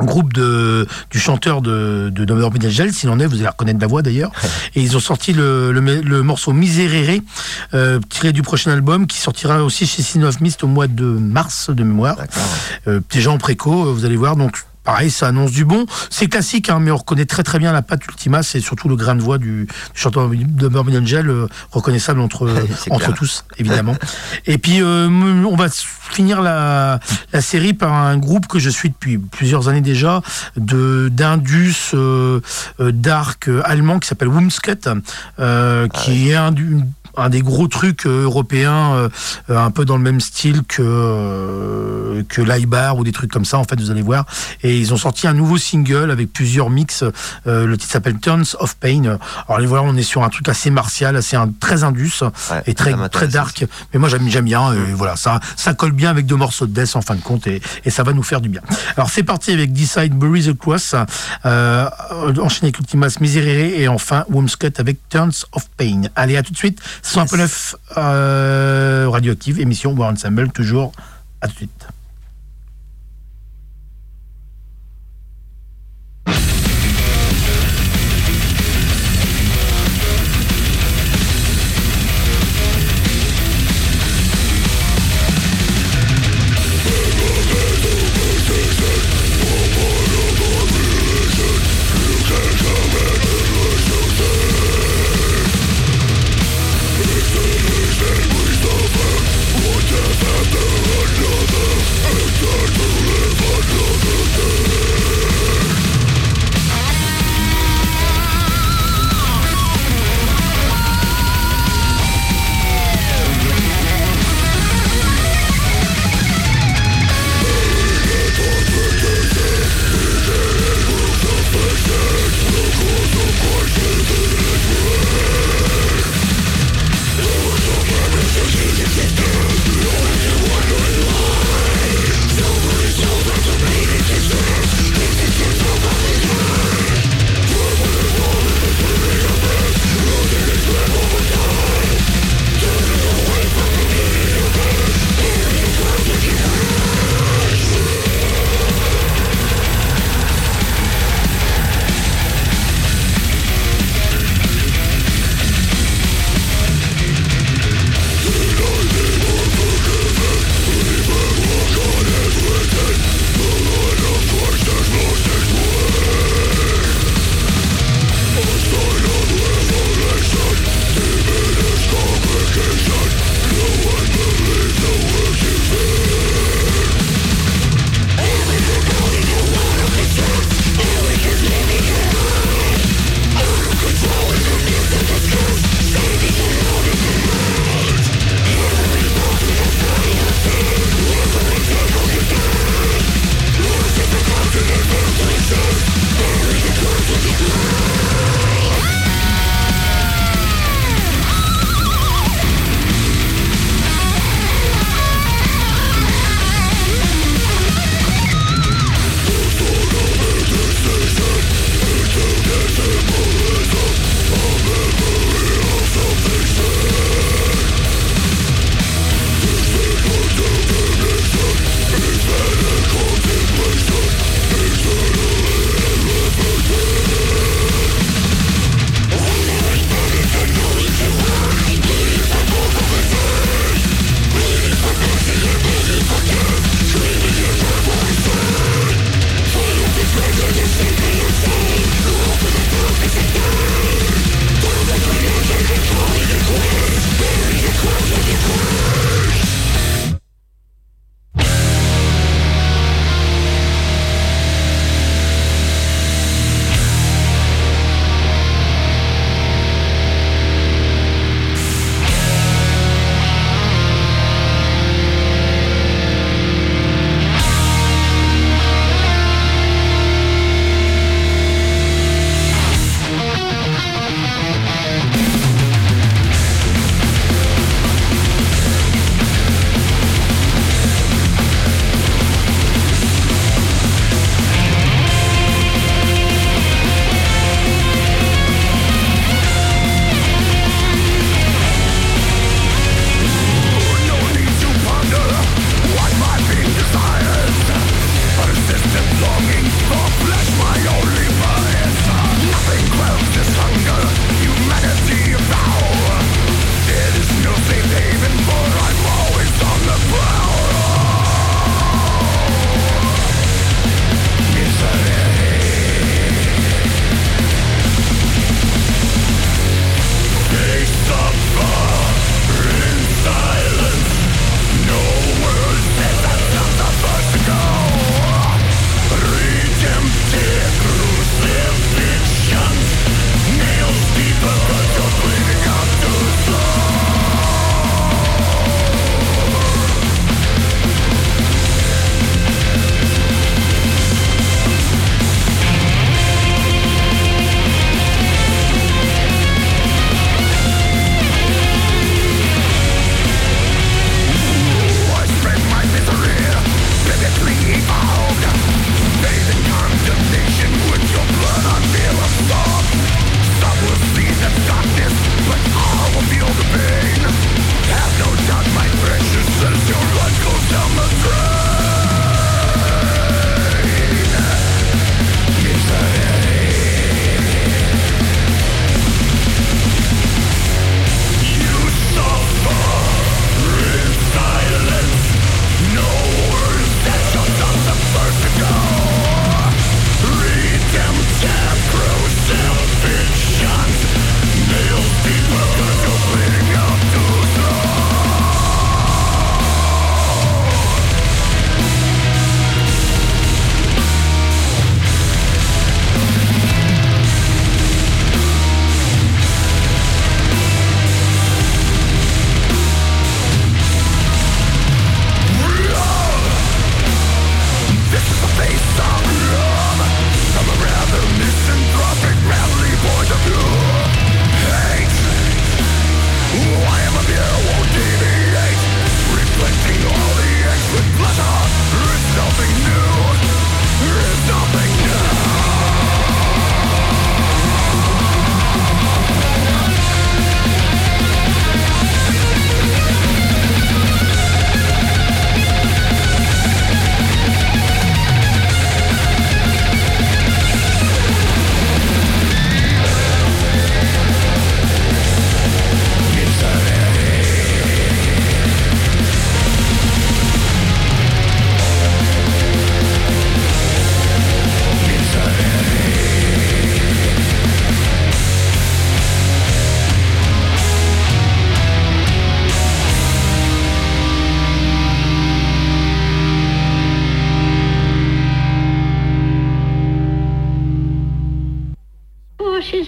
Groupe de, du chanteur de, de Angel, s'il en est, vous allez reconnaître la voix d'ailleurs. Et ils ont sorti le, le, le morceau Miserere, euh, tiré du prochain album, qui sortira aussi chez Sin of Mist au mois de mars de mémoire. Euh, déjà en préco, euh, vous allez voir. Donc, pareil, ça annonce du bon. C'est classique, hein, mais on reconnaît très très bien la patte Ultima. C'est surtout le grain de voix du, du chanteur de Morbid Angel, euh, reconnaissable entre, C'est entre clair. tous, évidemment. Et puis, euh, on va finir la, la série par un groupe que je suis depuis plusieurs années déjà, de d'Indus euh, euh, dark euh, allemand qui s'appelle Wumsket, euh, Ah qui est un, un des gros trucs euh, européens, euh, euh, un peu dans le même style que que l'Ibar ou des trucs comme ça. En fait, vous allez voir. Et ils ont sorti un nouveau single avec plusieurs mix. Le titre s'appelle Turns of Pain. Alors les voilà, on est sur un truc assez martial, assez un- très indus Ouais, et très très dark. Mais moi j'aime j'aime bien. Et voilà, ça ça colle bien avec deux morceaux de death en fin de compte et, et ça va nous faire du bien. Alors c'est parti avec Decide Bury the Cross, euh, enchaîné avec Ultimas Miserere et enfin Womscut avec Turns of Pain. Allez à tout de suite. 109 euh, radioactive émission War Ensemble toujours. À tout de suite.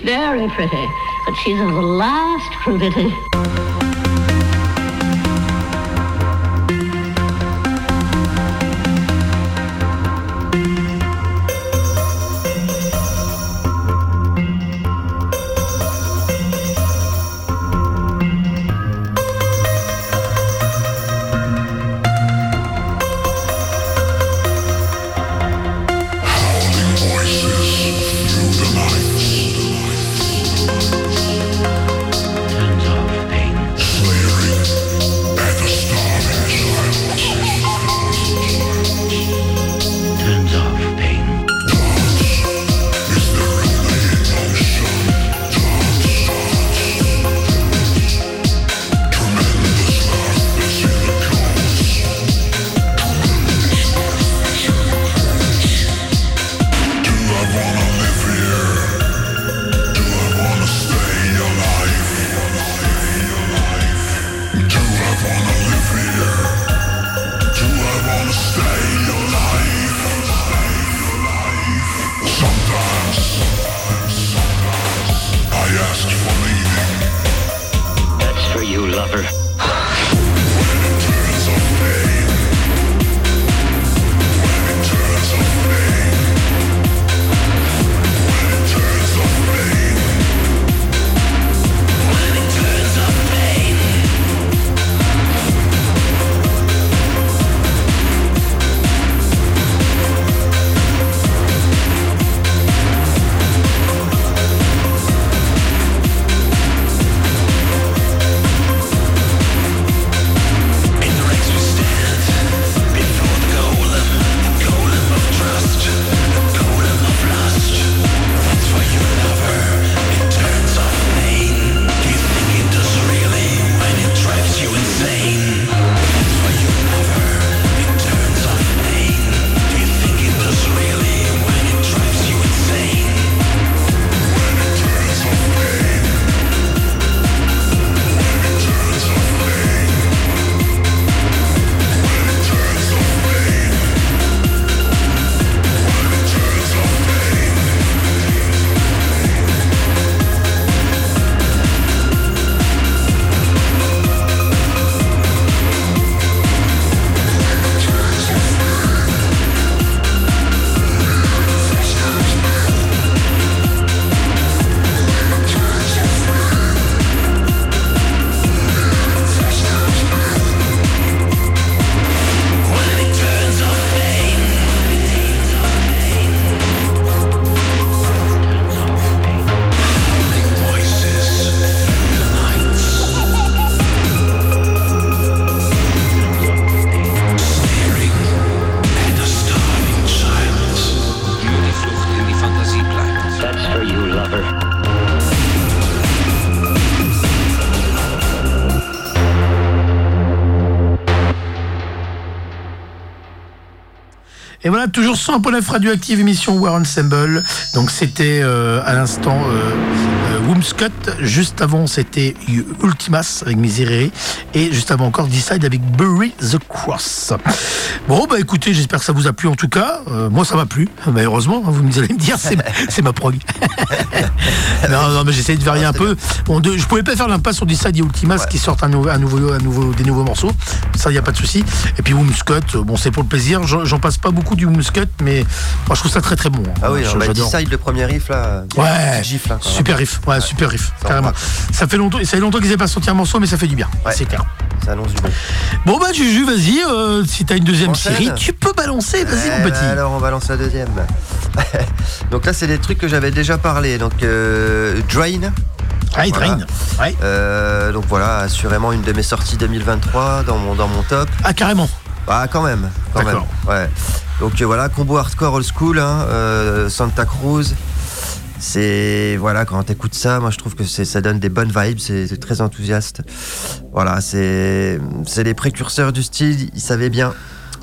Very pretty, but she's of the last crudity. Toujours 100.9 radioactive émission War Ensemble. Donc c'était euh, à l'instant euh, Woomscut. Juste avant, c'était Ultimas avec Miserere. Et juste avant encore Decide avec Bury the Cross. Bon, bah écoutez, j'espère que ça vous a plu en tout cas. Euh, moi, ça m'a plu. Bah, heureusement, hein, vous me allez me dire, c'est ma prog. non, non, mais j'essaie de varier un peu. Bon, de- je pouvais pas faire l'impasse sur Decide et Ultimas qui sortent un, nou- un nouveau, un nouveau, des nouveaux morceaux. Ça, il n'y a pas de souci. Et puis Woomscut, euh, bon, c'est pour le plaisir. J'en passe pas beaucoup du Woomscut, mais moi, je trouve ça très très bon. hein. Ah oui, Je- bah. Decide, le premier riff là. Ouais, hein, super riff, ouais, super riff, ça carrément. Ça fait longtemps, ça fait longtemps qu'ils n'avaient pas sorti un morceau, mais ça fait du bien, Ouais. c'est clair. Ça annonce du bon. Bon bah Juju, vas-y, euh, si t'as une deuxième série, tu peux balancer, vas-y Eh mon petit. ben alors on balance la deuxième. donc là c'est des trucs que j'avais déjà parlé. Donc euh, Drain. Ah, il Voilà. traîne. Ouais. Euh, donc voilà, assurément une de mes sorties 2023 dans mon, dans mon top. Ah carrément. Ah quand même, quand même. D'accord. Ouais. Donc euh, voilà, combo hardcore old school, hein, Santa Cruz. C'est voilà quand t'écoutes ça, moi je trouve que ça donne des bonnes vibes, c'est très enthousiaste. Voilà, c'est c'est les précurseurs du style, ils savaient bien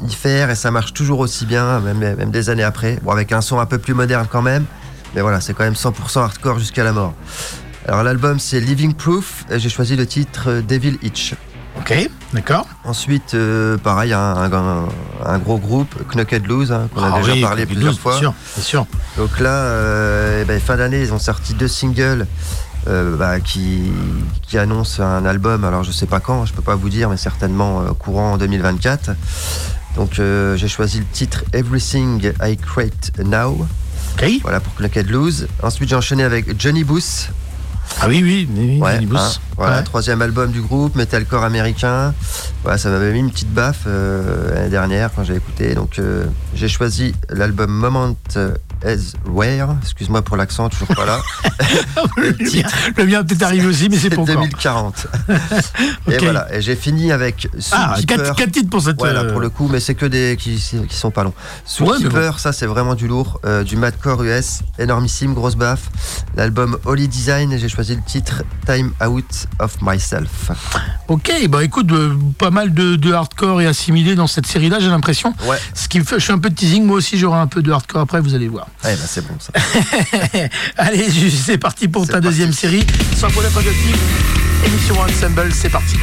y faire et ça marche toujours aussi bien, même même des années après. Bon avec un son un peu plus moderne quand même, mais voilà c'est quand même 100% hardcore jusqu'à la mort. Alors l'album c'est Living Proof j'ai choisi le titre euh, Devil Itch. Ok, d'accord. Ensuite, euh, pareil, un, un- un gros groupe, Knucked Loose, hein, qu'on a Ah déjà oui, parlé plusieurs fois. Bien sûr, bien sûr. Donc là, euh, eh ben, fin d'année, ils ont sorti deux singles euh, bah, qui, qui annoncent un album. Alors je sais pas quand, je peux pas vous dire, mais certainement euh, courant en 2024. Donc euh, j'ai choisi le titre Everything I Create Now. Ok. Voilà pour Knucked Loose. Ensuite j'ai enchaîné avec Johnny Booth. Ah oui, oui, oui, oui, Ouais, Booth. hein, voilà, Ouais. troisième album du groupe, metalcore américain. Voilà, ça m'avait mis une petite baffe euh, l'année dernière quand j'ai écouté. Donc euh, j'ai choisi l'album Moment As Where. Excuse-moi pour l'accent, toujours pas là. le, mien, le mien peut-être arrivé aussi, mais c'est encore. 2040. Ok. Et voilà, et j'ai fini avec Ah, quatre, quatre titres pour cette. Voilà, euh, pour le coup, mais c'est que des qui, qui sont pas longs. Ouais, Keeper, ça c'est vraiment du lourd, euh, du madcore US, énormissime, grosse baffe. L'album Holy Design, et j'ai choisi le titre Time Out of Myself. Ok, bah écoute, euh, pas mal de, de hardcore et assimilé dans cette série-là, j'ai l'impression. Ouais, Ce qui me fait, je fais un peu de teasing, moi aussi j'aurai un peu de hardcore après, vous allez voir. Eh ben, c'est bon ça. Allez, c'est parti pour ta parti. deuxième série. Sans problème émission Ensemble, c'est parti.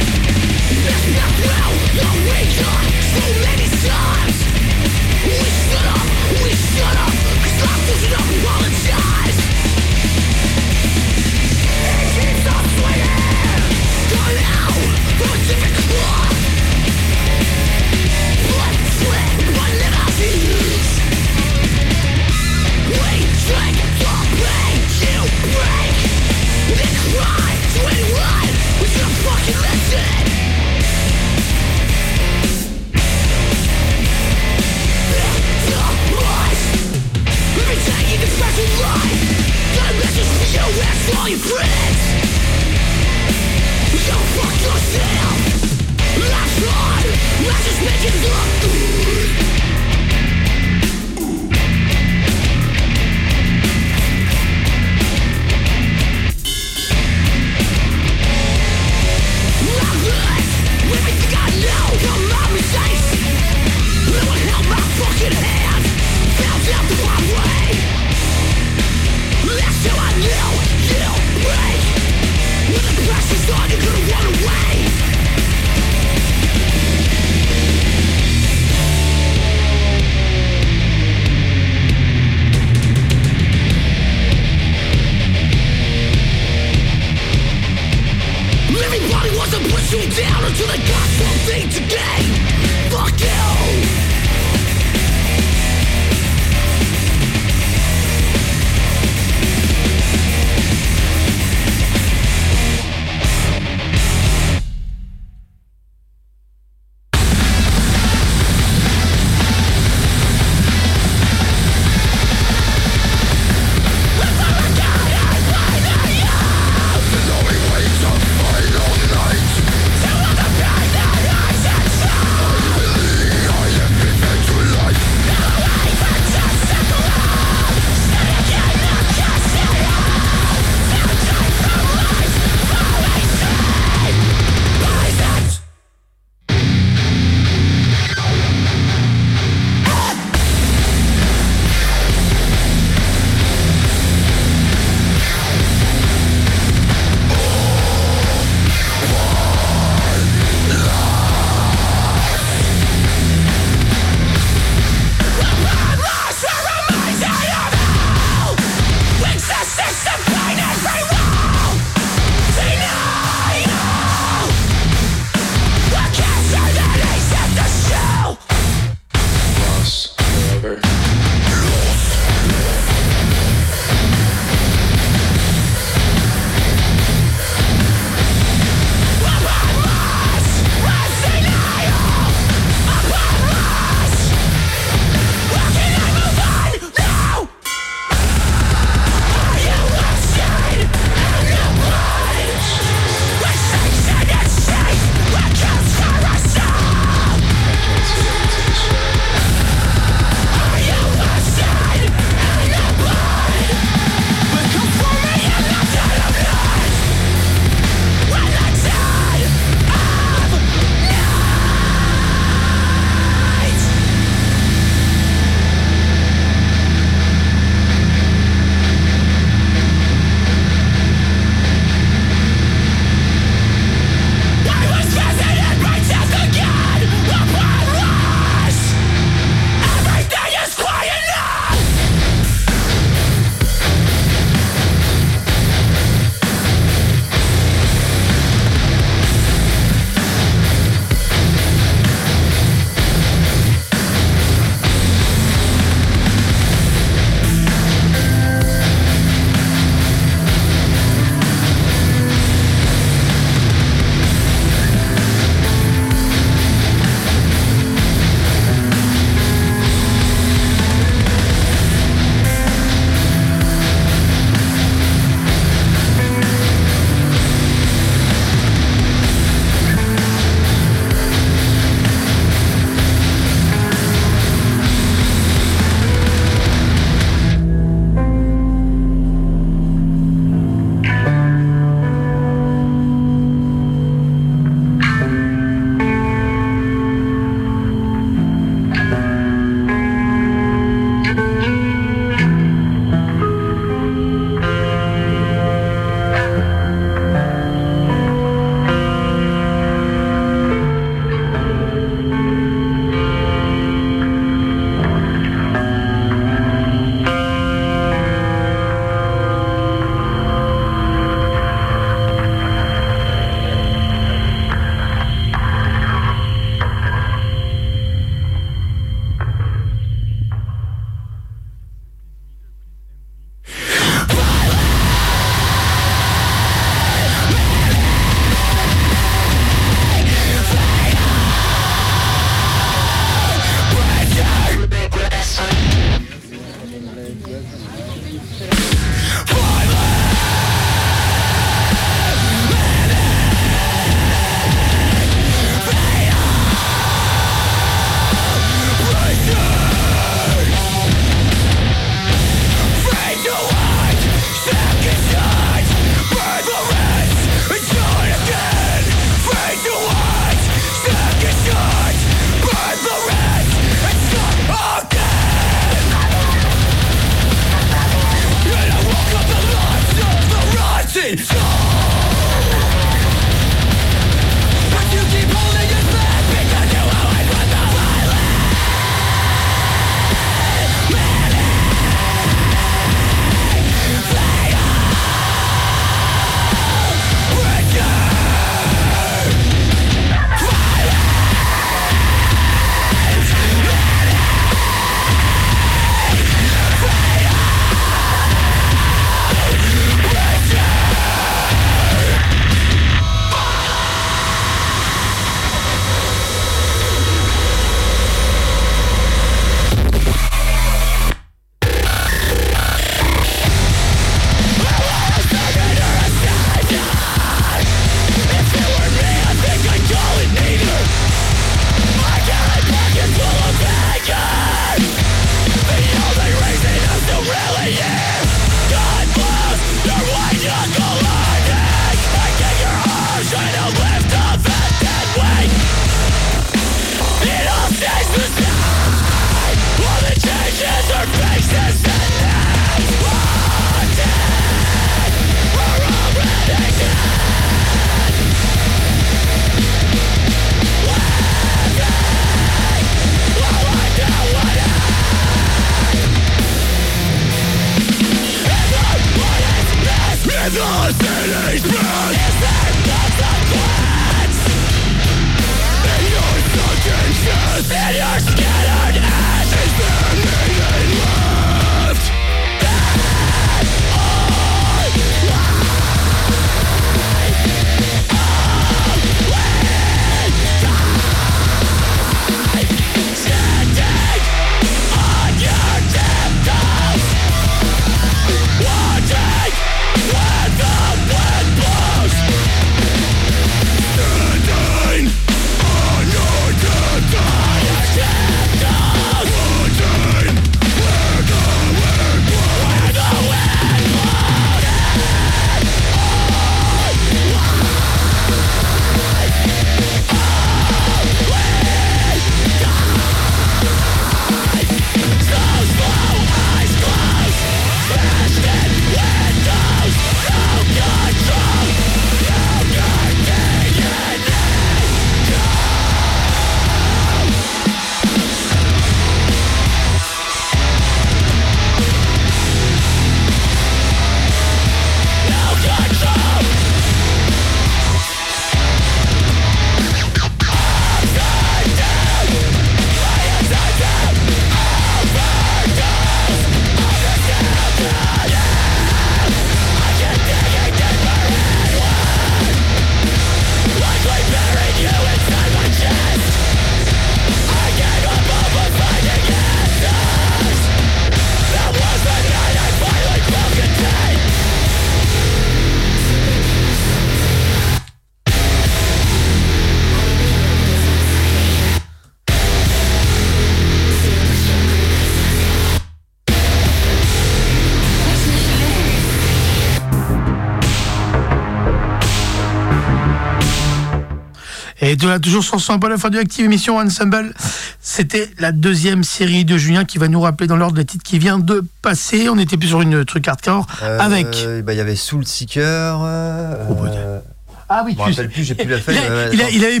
De toujours sur son la fin du Active émission Ensemble, c'était la deuxième série de Julien qui va nous rappeler dans l'ordre des titres qui vient de passer. On était plus sur une truc hardcore Euh, avec. bah, Il y avait Soul Seeker. euh, Oh, bon, euh, Ah oui, je me rappelle plus, j'ai plus la il, feuille. a- il a- il avait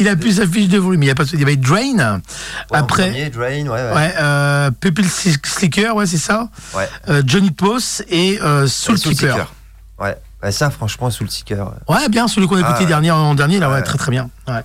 il a pu sa fiche de volume. Il y a pas, il y avait Drain. Ouais, après, premier, Drain, ouais, ouais. ouais, euh, Pupil Slicker, ouais, c'est ça. Ouais. Euh, Johnny Post et Soul Soul. Seeker. Ouais. Ouais, ça, franchement, Soul Seeker. euh, Ouais, bien, celui qu'on a écouté Ah, dernier, en dernier, là, ouais, Ouais. très très bien. Ouais.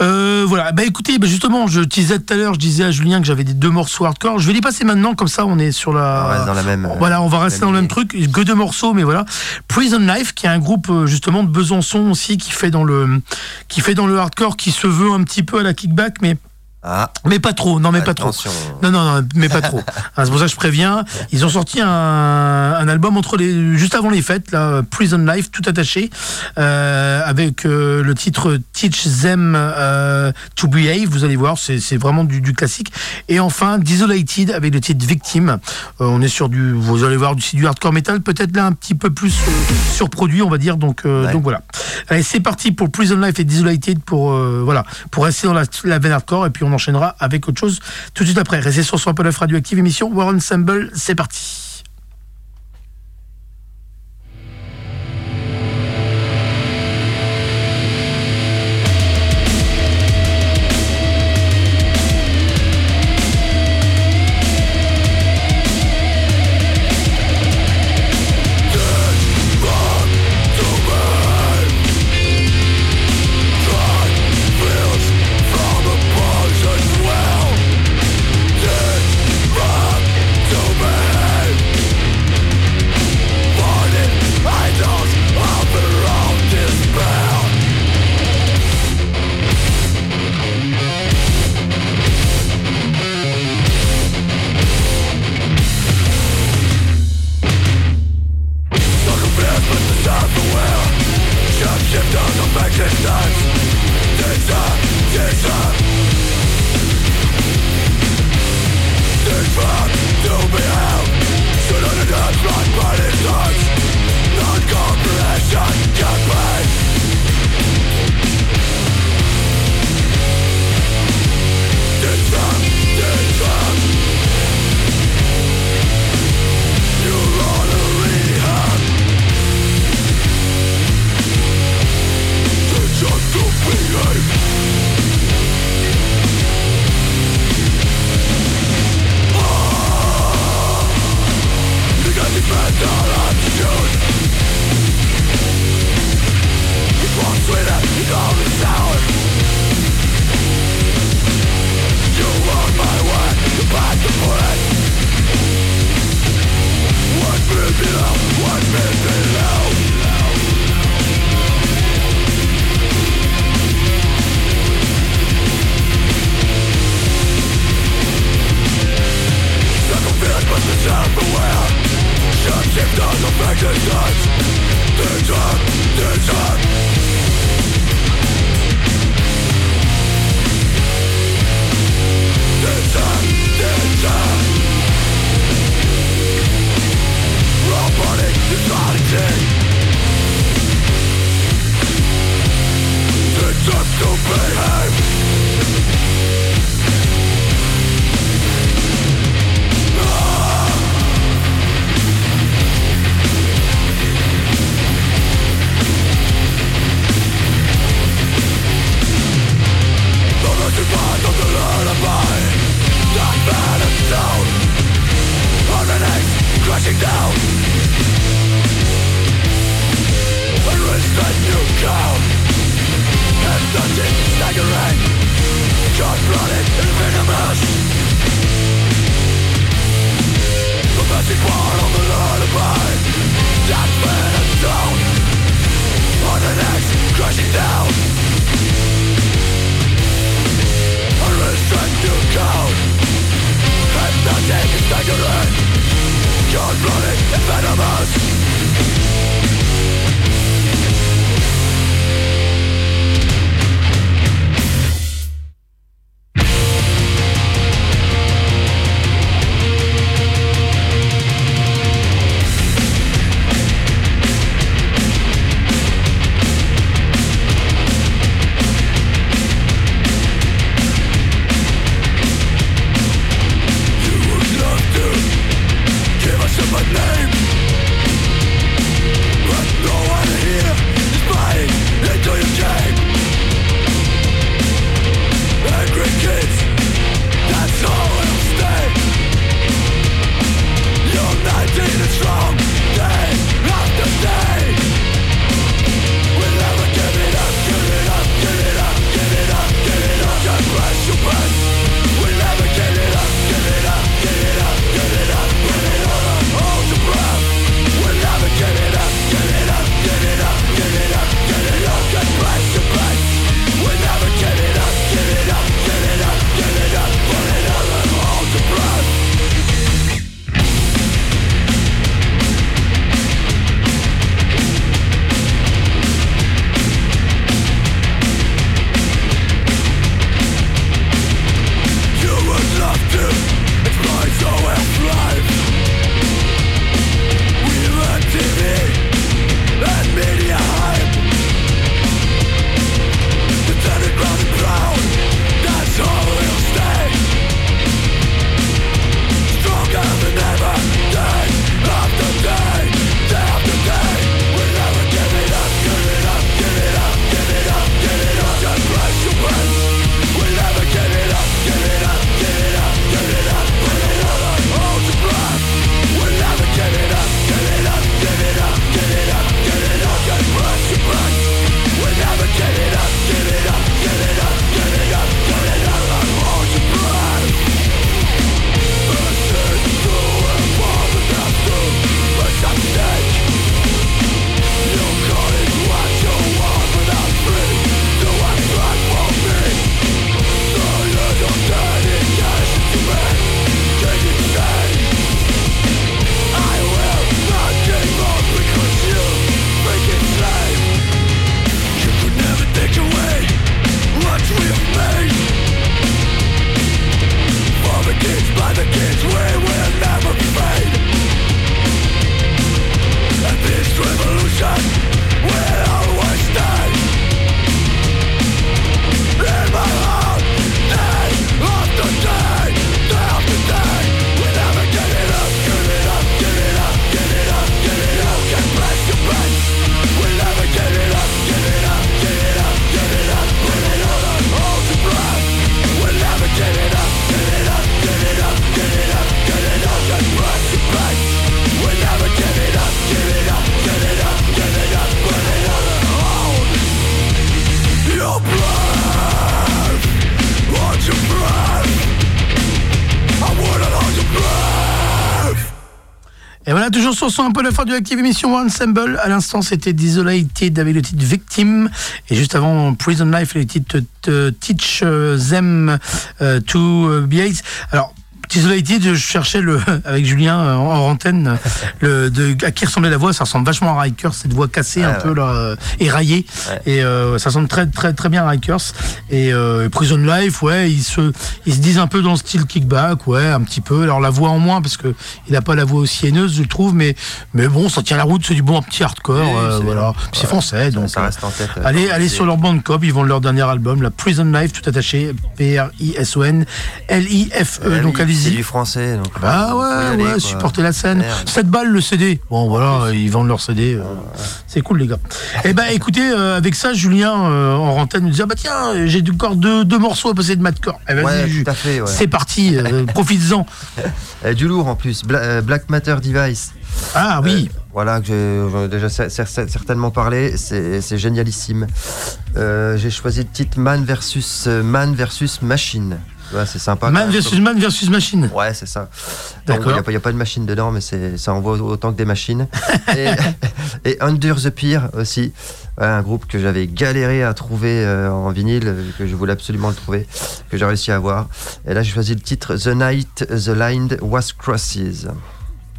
Euh, voilà, bah écoutez, bah, justement, je disais tout à l'heure, je disais à Julien que j'avais des deux morceaux hardcore. Je vais les passer maintenant, comme ça on est sur la. On reste dans la même, Voilà, on va rester dans le même truc, que deux morceaux, mais voilà. Prison Life, qui est un groupe euh, justement de Besançon aussi, qui fait dans le, qui fait dans le hardcore, qui se veut un petit peu à la kickback, mais Ah, mais pas trop, non mais pas trop. Non, non, non, mais pas trop. Hein, c'est pour ça que je préviens. Ils ont sorti un, un album entre les, juste avant les fêtes, là, Prison Life, tout attaché, euh, avec euh, le titre Teach Them euh, to Behave. Vous allez voir, c'est vraiment du, du classique. Et enfin, Desolated avec le titre Victim. Euh, on est sur du, vous allez voir, du, du hardcore metal, peut-être là un petit peu plus surproduit, on va dire. Donc, Ouais. donc voilà. Allez, c'est parti pour Prison Life et Desolated pour voilà pour rester dans la, la veine hardcore et puis on enchaînera avec autre chose tout de suite après. Restez sur Life Radioactive émission War Ensemble, c'est parti. Un peu la fin de l'active émission Ensemble. À l'instant, c'était Desolated avec le titre Victim. Et juste avant, Prison Life, le titre euh, Teach euh, Them euh, to euh, Behave. Alors, Desolated, je cherchais le, avec Julien euh, en en antenne, le, de, à qui ressemblait la voix. Ça ressemble vachement à Rikers, cette voix cassée, un Ouais, peu là, euh, éraillée. Ouais. Et euh, ça sonne très, très, très bien à Rikers. Et euh, Prison Life, ouais, ils se, ils se disent un peu dans le style kickback, ouais, un petit peu. Alors la voix en moins, parce que il a pas la voix aussi haineuse, je trouve, mais, mais bon, ça tient la route, c'est du bon petit hardcore, euh, voilà. C'est français, donc. ça reste en tête. Allez, allez sur leur bandcamp, ils vendent leur dernier album, la Prison Life, tout attaché, P-R-I-S-O-N, L-I-F-E, Ah donc oui, C'est du français. Donc, y ouais, aller, ouais, quoi. supporter la scène. Merde. 7 balles le CD. Bon voilà, ils vendent leur CD. euh, c'est cool les gars. Eh ben écoutez, euh, avec ça, Julien euh, en rentaine nous disait ah bah tiens, j'ai encore deux, deux morceaux à passer de Madcore. Eh ben, Ouais, ouais. c'est parti, euh, profites-en. Euh, du lourd en plus. Bla- euh, Black Matter Device. Ah oui. Euh, voilà, que j'ai déjà cer- cer- certainement parlé. C'est génialissime. Euh, j'ai choisi le titre Man versus Man versus Machine. Ouais, c'est sympa. man versus man versus machine. Ouais, c'est ça. D'accord. Il n'y a, pas de machine dedans, mais c'est- ça envoie autant que des machines. et, et Under the Pier aussi, un groupe que j'avais galéré à trouver euh, en vinyle, que je voulais absolument le trouver, que j'ai réussi à avoir. Et là, j'ai choisi le titre The Night The Line Was Crosses.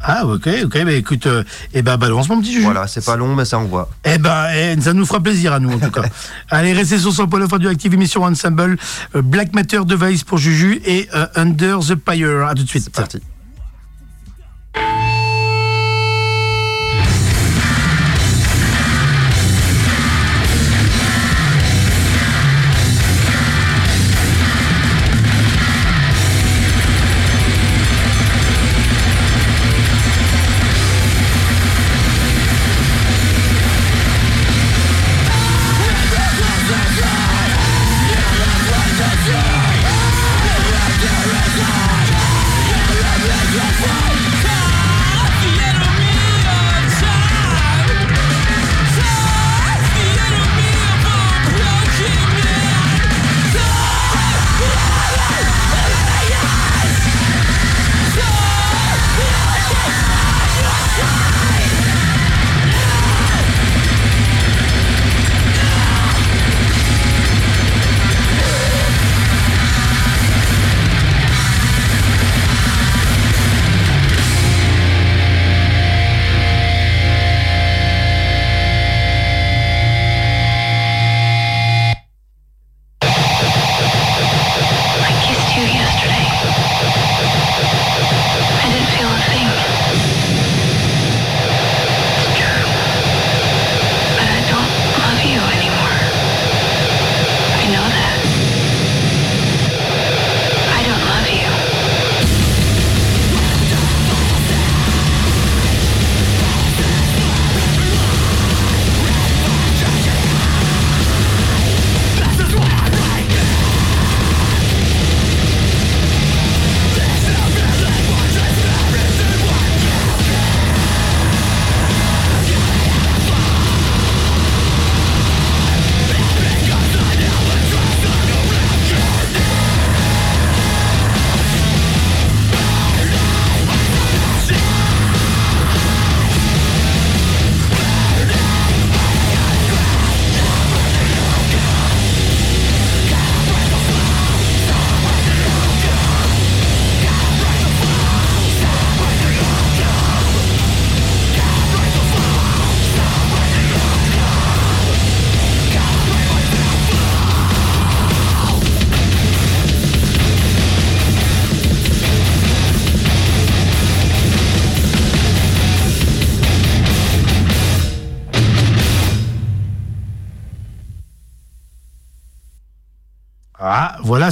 Ah ok, ok, bah écoute, euh, eh ben balance mon petit Juju. Voilà, c'est pas long, mais ça envoie. Eh ben, eh, ça nous fera plaisir à nous en tout cas. Allez, restez sur son pôle du Active émission Ensemble, euh, Black Matter Device pour Juju et euh, Under the Pyre. À tout de suite. C'est parti.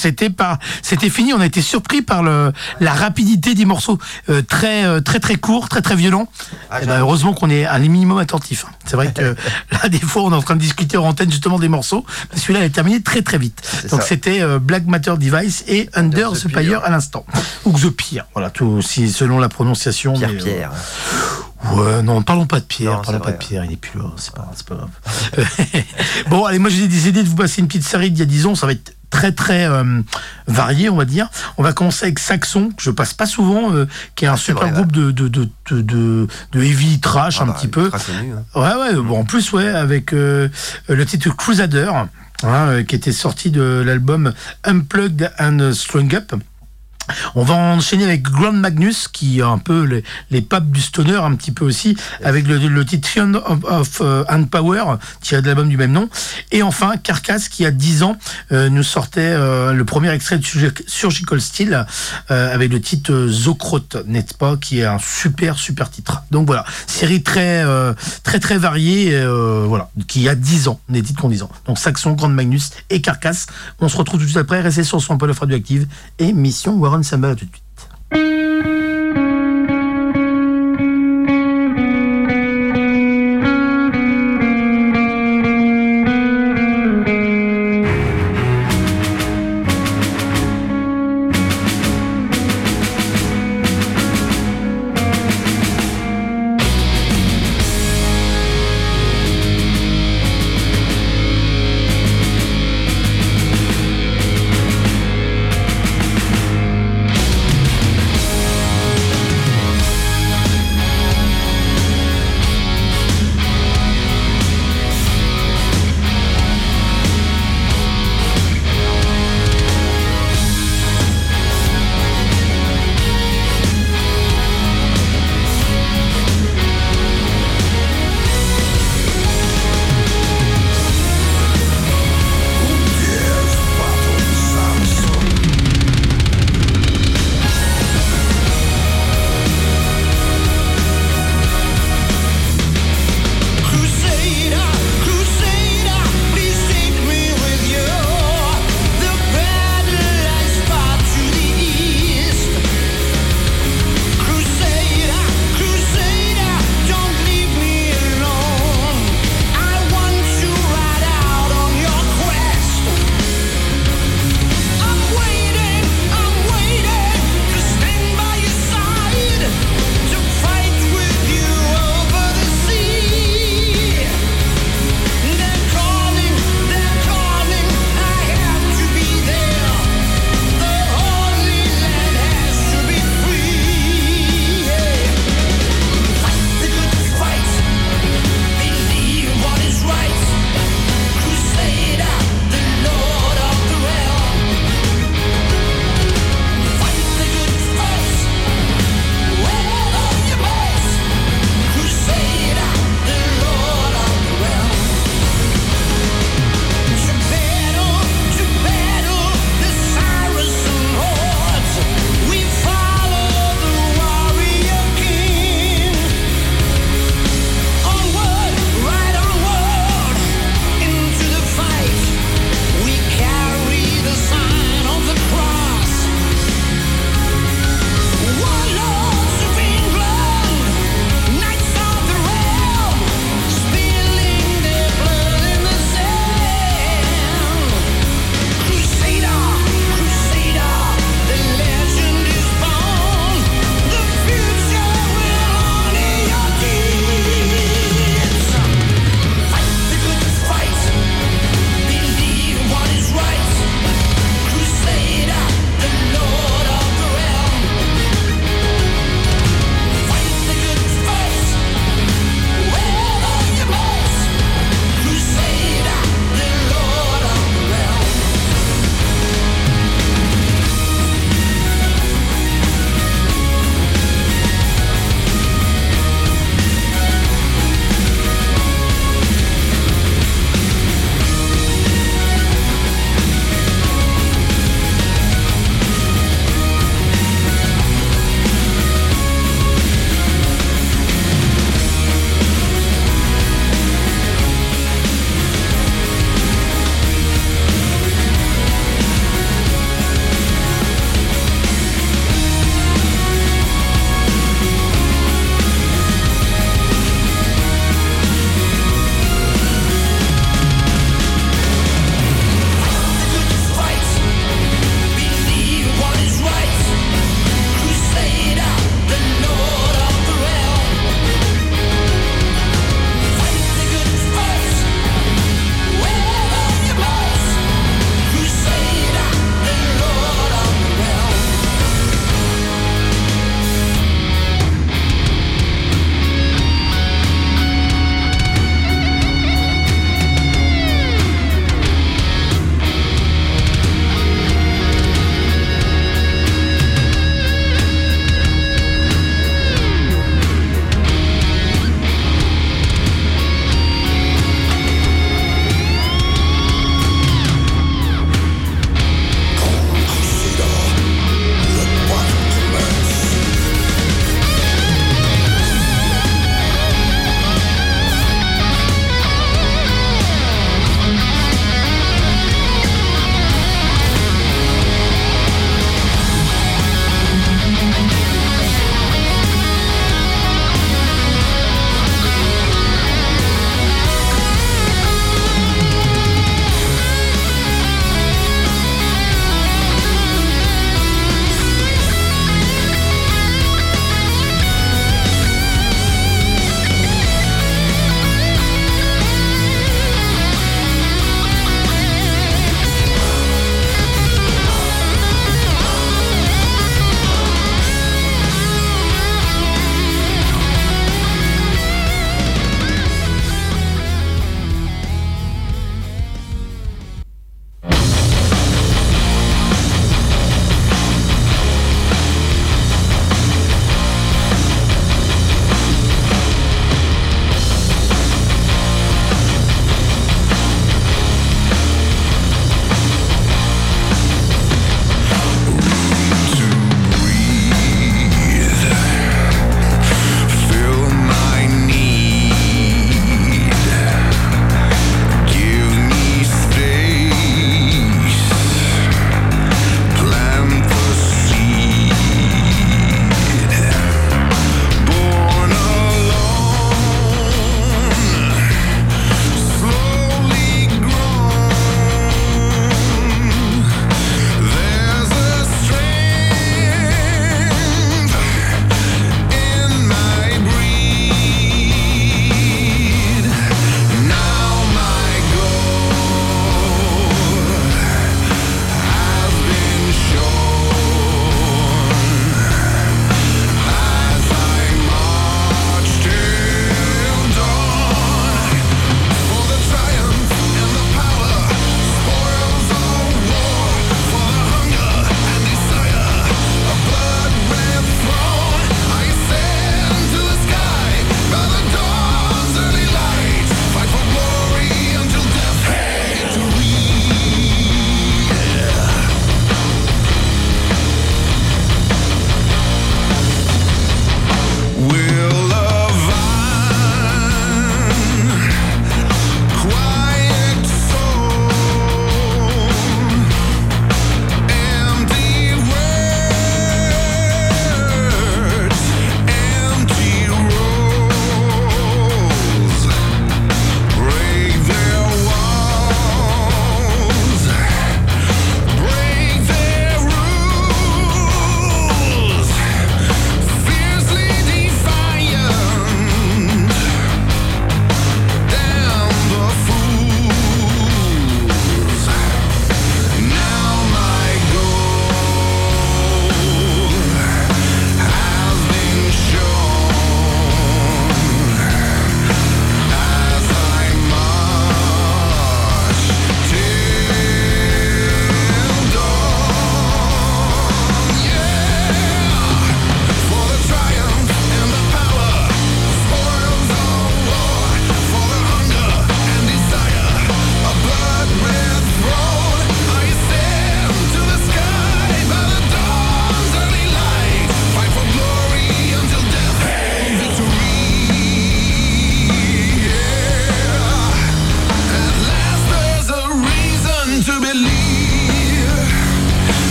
C'était pas, c'était fini. On a été surpris par le, la rapidité des morceaux, euh, très, euh, très, très courts, très, très violents. Ah, Eh ben, heureusement qu'on est un minimum attentif. hein. C'est vrai que là, des fois, on est en train de discuter en antenne justement des morceaux. Celui-là, il est terminé très, très vite. Donc, c'était euh, Black Matter Device et Under, the the Pyre à l'instant. Ou The Pyre. Voilà, tout, si, selon la prononciation. Pierre, mais, Pierre. Ouais, non, parlons pas de Pierre, Non, parlons pas vrai. de Pierre, il est plus là, c'est pas, pas grave. bon, allez, moi j'ai décidé de vous passer une petite série d'il y a 10 ans, ça va être très très euh, varié, on va dire. On va commencer avec Saxon, que je passe pas souvent, euh, qui est un super vrai, groupe de, de, de, de, de- heavy trash Ah un bah, petit peu. connu, hein. Ouais, ouais, bon, en plus, ouais, avec euh, le titre Crusader, hein, euh, qui était sorti de l'album Unplugged and Strung Up. On va enchaîner avec Grand Magnus, qui est un peu les, les papes du stoner, un petit peu aussi, avec le, le titre of, of euh, Hand Power, tiré de l'album du même nom. Et enfin, Carcass, qui a 10 ans, euh, nous sortait euh, le premier extrait de Surgi- Surgical Steel, euh, avec le titre Zokrot, n'est-ce pas, qui est un super, super titre. Donc voilà, série très, très, très variée, voilà, qui a 10 ans, des titres qui ont 10 ans. Donc Saxon, Grand Magnus et Carcass. On se retrouve tout de suite après, restez sur son peu radioactive et Mission Warren Samba, à tout de suite.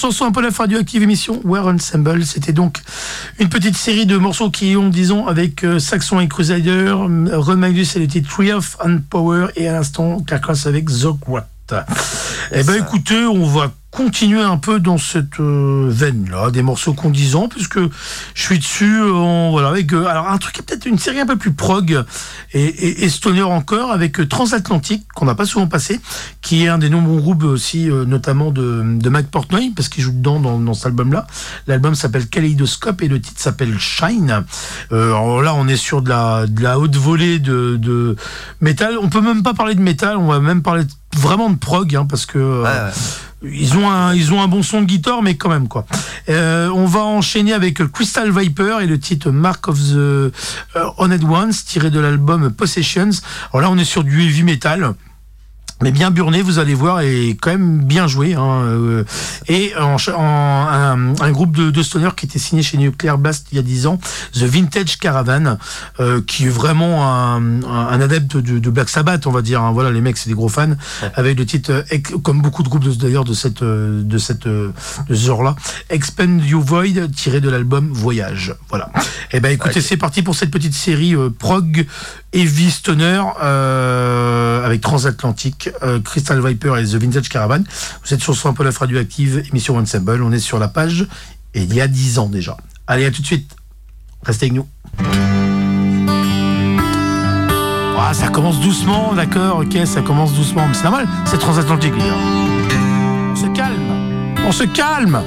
Voilà, toujours sur son un peu la radioactive émission War Ensemble. C'était donc une petite série de morceaux qui ont, disons, avec euh, Saxon et Crusader, Ron Magnus et le titre Tree of and Power et à l'instant Carcass avec Zogwat. Eh ben écoutez, on va continuer un peu dans cette euh, veine-là, des morceaux qu'on disant, puisque je suis dessus, euh, voilà, avec euh, alors un truc peut-être une série un peu plus prog et, et, stoner encore avec Transatlantique qu'on n'a pas souvent passé, qui est un des nombreux groupes aussi, notamment de, de Mac Portnoy, parce qu'il joue dedans dans, cet album-là. L'album s'appelle Kaleidoscope et le titre s'appelle Shine. Alors là, on est sur de la, haute volée de, métal. On peut même pas parler de métal, on va même parler vraiment de prog, hein, parce que ils ont un ils ont un bon son de guitare, mais quand même quoi. Euh, on va enchaîner avec Crystal Viper et le titre Mark of the euh, Honored Ones tiré de l'album Possessions. Alors là, on est sur du heavy metal. Mais bien burné, vous allez voir, et quand même bien joué. Hein, euh, et en, en- un, un groupe de, de stoner qui était signé chez Nuclear Blast il y a 10 ans, The Vintage Caravan, euh, qui est vraiment un, un- adepte de, de Black Sabbath, on va dire. hein. Voilà, les mecs, c'est des gros fans, avec le titre, euh, comme beaucoup de groupes d'ailleurs de cette euh, de cette de ce genre-là, Expand You Void, tiré de l'album Voyage. Voilà. Et ben écoutez, c'est parti pour cette petite série euh, prog heavy stoner euh, avec Transatlantique, euh, Crystal Viper et The Vintage Caravan. Vous êtes sur son peu la radioactive, émission Ensemble. On est sur la page et il y a 10 ans déjà. Allez, à tout de suite. Restez avec nous. Ah, ça commence doucement, d'accord, ok, ça commence doucement. Mais c'est normal, c'est transatlantique, les gars. On se calme. On se calme.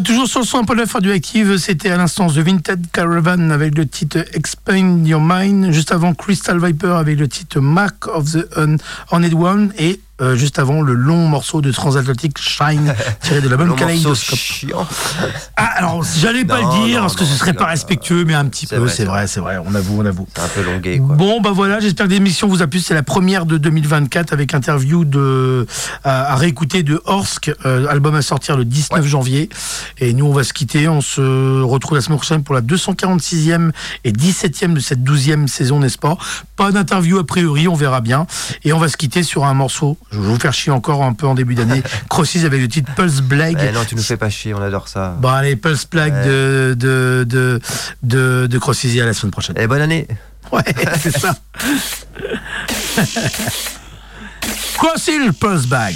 Toujours sur le son un peu de radioactive, c'était à l'instance de Vinted Caravan avec le titre Expand Your Mind, juste avant Crystal Viper avec le titre Mark of the Horned One, et euh, juste avant le long morceau de Transatlantic Shine tiré de l'album Kaleidoscope. chiant. Ah, alors j'allais pas Non, le dire non, parce que ce serait pas respectueux, mais un petit peu, c'est vrai, c'est vrai, on avoue, on avoue. C'est un peu longué, quoi. Bon, bah voilà, j'espère que l'émission vous a plu. C'est la première de 2024 avec interview de, à, à réécouter de Orsk, euh, album à sortir le 19 janvier. Et nous, on va se quitter. On se retrouve la semaine prochaine pour la 246e et 17e de cette 12e saison, n'est-ce pas? Pas d'interview a priori, on verra bien. Et on va se quitter sur un morceau. Je vais vous faire chier encore un peu en début d'année. Crossis avec le titre Pulse Blague. Eh non, tu nous fais pas chier, on adore ça. Bon, allez, Pulse Blague de, de, de, de, de Crossis. À la semaine prochaine. Et bonne année. Ouais, c'est ça. Crossil Pulse Bag.